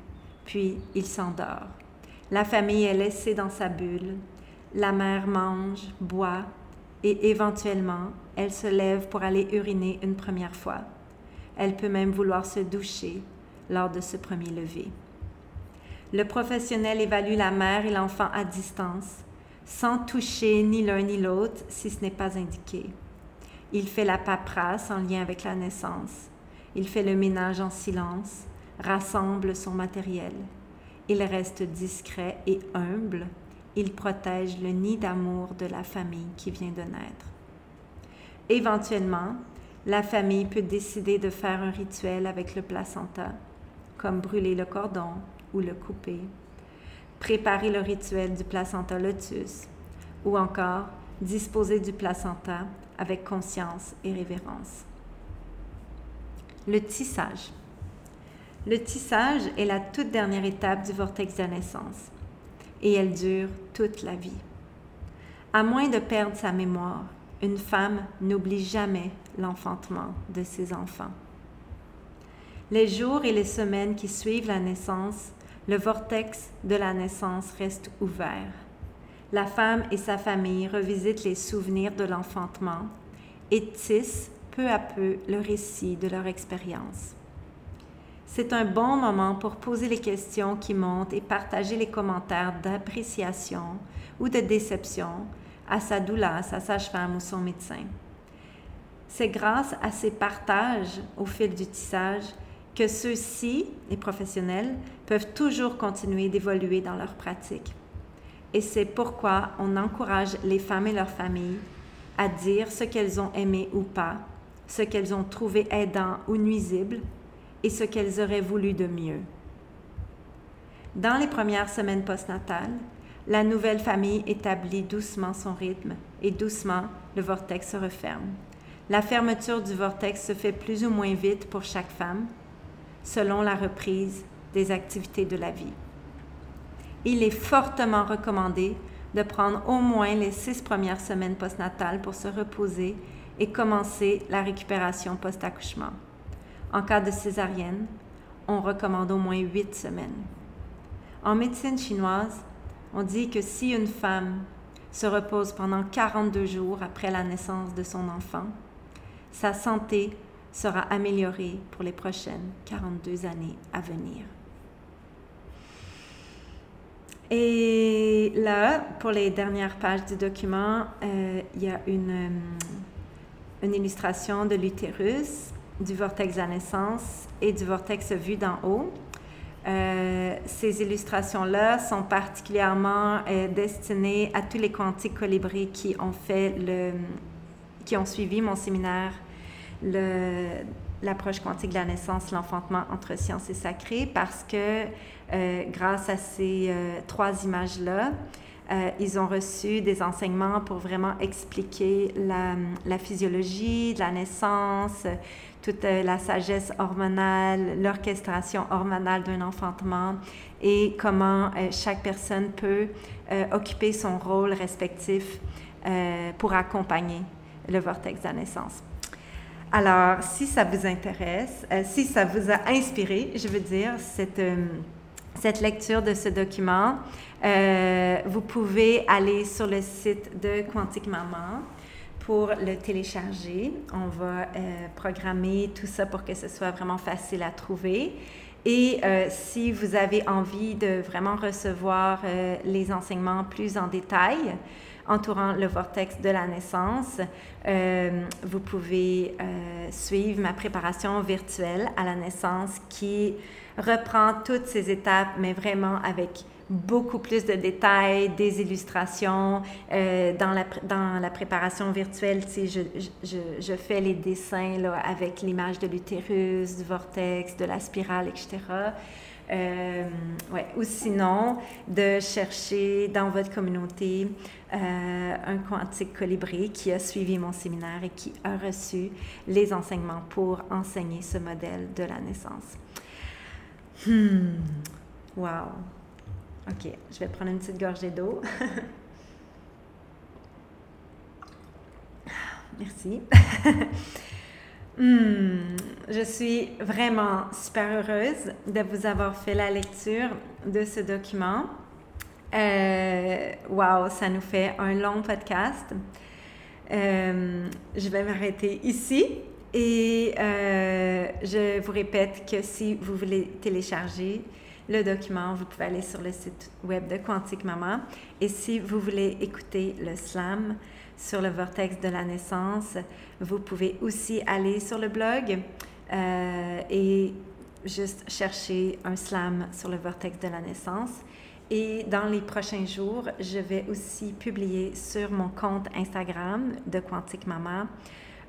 puis il s'endort. La famille est laissée dans sa bulle. La mère mange, boit et éventuellement, elle se lève pour aller uriner une première fois. Elle peut même vouloir se doucher lors de ce premier lever. Le professionnel évalue la mère et l'enfant à distance sans toucher ni l'un ni l'autre si ce n'est pas indiqué. Il fait la paperasse en lien avec la naissance. Il fait le ménage en silence, rassemble son matériel. Il reste discret et humble. Il protège le nid d'amour de la famille qui vient de naître. Éventuellement, la famille peut décider de faire un rituel avec le placenta, comme brûler le cordon ou le couper préparer le rituel du placenta lotus ou encore disposer du placenta avec conscience et révérence. Le tissage. Le tissage est la toute dernière étape du vortex de naissance et elle dure toute la vie. À moins de perdre sa mémoire, une femme n'oublie jamais l'enfantement de ses enfants. Les jours et les semaines qui suivent la naissance le vortex de la naissance reste ouvert. La femme et sa famille revisitent les souvenirs de l'enfantement et tissent peu à peu le récit de leur expérience. C'est un bon moment pour poser les questions qui montent et partager les commentaires d'appréciation ou de déception à sa doula, sa sage-femme ou son médecin. C'est grâce à ces partages au fil du tissage que ceux-ci, les professionnels, peuvent toujours continuer d'évoluer dans leur pratique. Et c'est pourquoi on encourage les femmes et leurs familles à dire ce qu'elles ont aimé ou pas, ce qu'elles ont trouvé aidant ou nuisible et ce qu'elles auraient voulu de mieux. Dans les premières semaines postnatales, la nouvelle famille établit doucement son rythme et doucement le vortex se referme. La fermeture du vortex se fait plus ou moins vite pour chaque femme, selon la reprise des activités de la vie. Il est fortement recommandé de prendre au moins les six premières semaines postnatales pour se reposer et commencer la récupération post-accouchement. En cas de césarienne, on recommande au moins huit semaines. En médecine chinoise, on dit que si une femme se repose pendant 42 jours après la naissance de son enfant, sa santé sera améliorée pour les prochaines 42 années à venir. Et là, pour les dernières pages du document, euh, il y a une, euh, une illustration de l'utérus, du vortex à naissance et du vortex vu d'en haut. Euh, ces illustrations-là sont particulièrement destinées à tous les quantiques colibris qui ont fait le, qui ont suivi mon séminaire l'approche quantique de la naissance, l'enfantement entre science et sacré, parce que euh, grâce à ces euh, trois images-là, euh, ils ont reçu des enseignements pour vraiment expliquer la, la physiologie de la naissance, toute la sagesse hormonale, l'orchestration hormonale d'un enfantement et comment chaque personne peut occuper son rôle respectif pour accompagner le vortex de la naissance. Alors, si ça vous intéresse, euh, si ça vous a inspiré, je veux dire, cette, euh, cette lecture de ce document, euh, vous pouvez aller sur le site de Quantique Maman pour le télécharger. On va programmer tout ça pour que ce soit vraiment facile à trouver. Et si vous avez envie de vraiment recevoir les enseignements plus en détail, entourant le vortex de la naissance. Euh, vous pouvez euh, suivre ma préparation virtuelle à la naissance qui reprend toutes ces étapes, mais vraiment avec beaucoup plus de détails, des illustrations. Euh, dans, la, préparation virtuelle, je, je, je, fais les dessins là, avec l'image de l'utérus, du vortex, de la spirale, etc. Euh. Ou sinon, de chercher dans votre communauté euh, un quantique colibri qui a suivi mon séminaire et qui a reçu les enseignements pour enseigner ce modèle de la naissance. Hmm. Wow. OK, je vais prendre une petite gorgée d'eau. *laughs* Merci. *laughs* Hmm, je suis vraiment super heureuse de vous avoir fait la lecture de ce document. Euh, wow, ça nous fait un long podcast. Euh, je vais m'arrêter ici et euh, je vous répète que si vous voulez télécharger le document, vous pouvez aller sur le site web de Quantique Maman. Et si vous voulez écouter le slam sur le vortex de la naissance, vous pouvez aussi aller sur le blog euh, et juste chercher un slam sur le vortex de la naissance. Et dans les prochains jours, je vais aussi publier sur mon compte Instagram de Quantique Maman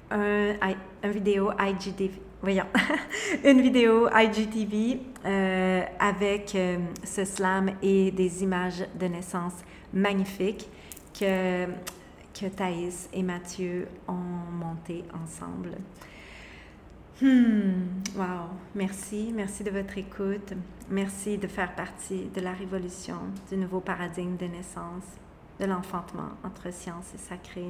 un, un vidéo IGTV, voyons, *laughs* une vidéo IGTV euh, avec euh, ce slam et des images de naissance magnifiques que, que Thaïs et Mathieu ont monté ensemble. Hmm, wow, merci, merci de votre écoute. Merci de faire partie de la révolution du nouveau paradigme de naissance, de l'enfantement entre science et sacré.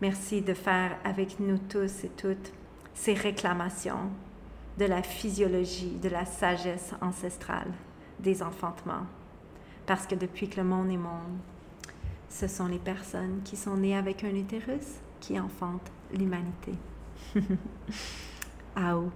Merci de faire avec nous tous et toutes ces réclamations de la physiologie, de la sagesse ancestrale des enfantements. Parce que depuis que le monde est monde, ce sont les personnes qui sont nées avec un utérus qui enfantent l'humanité. *laughs* Ao.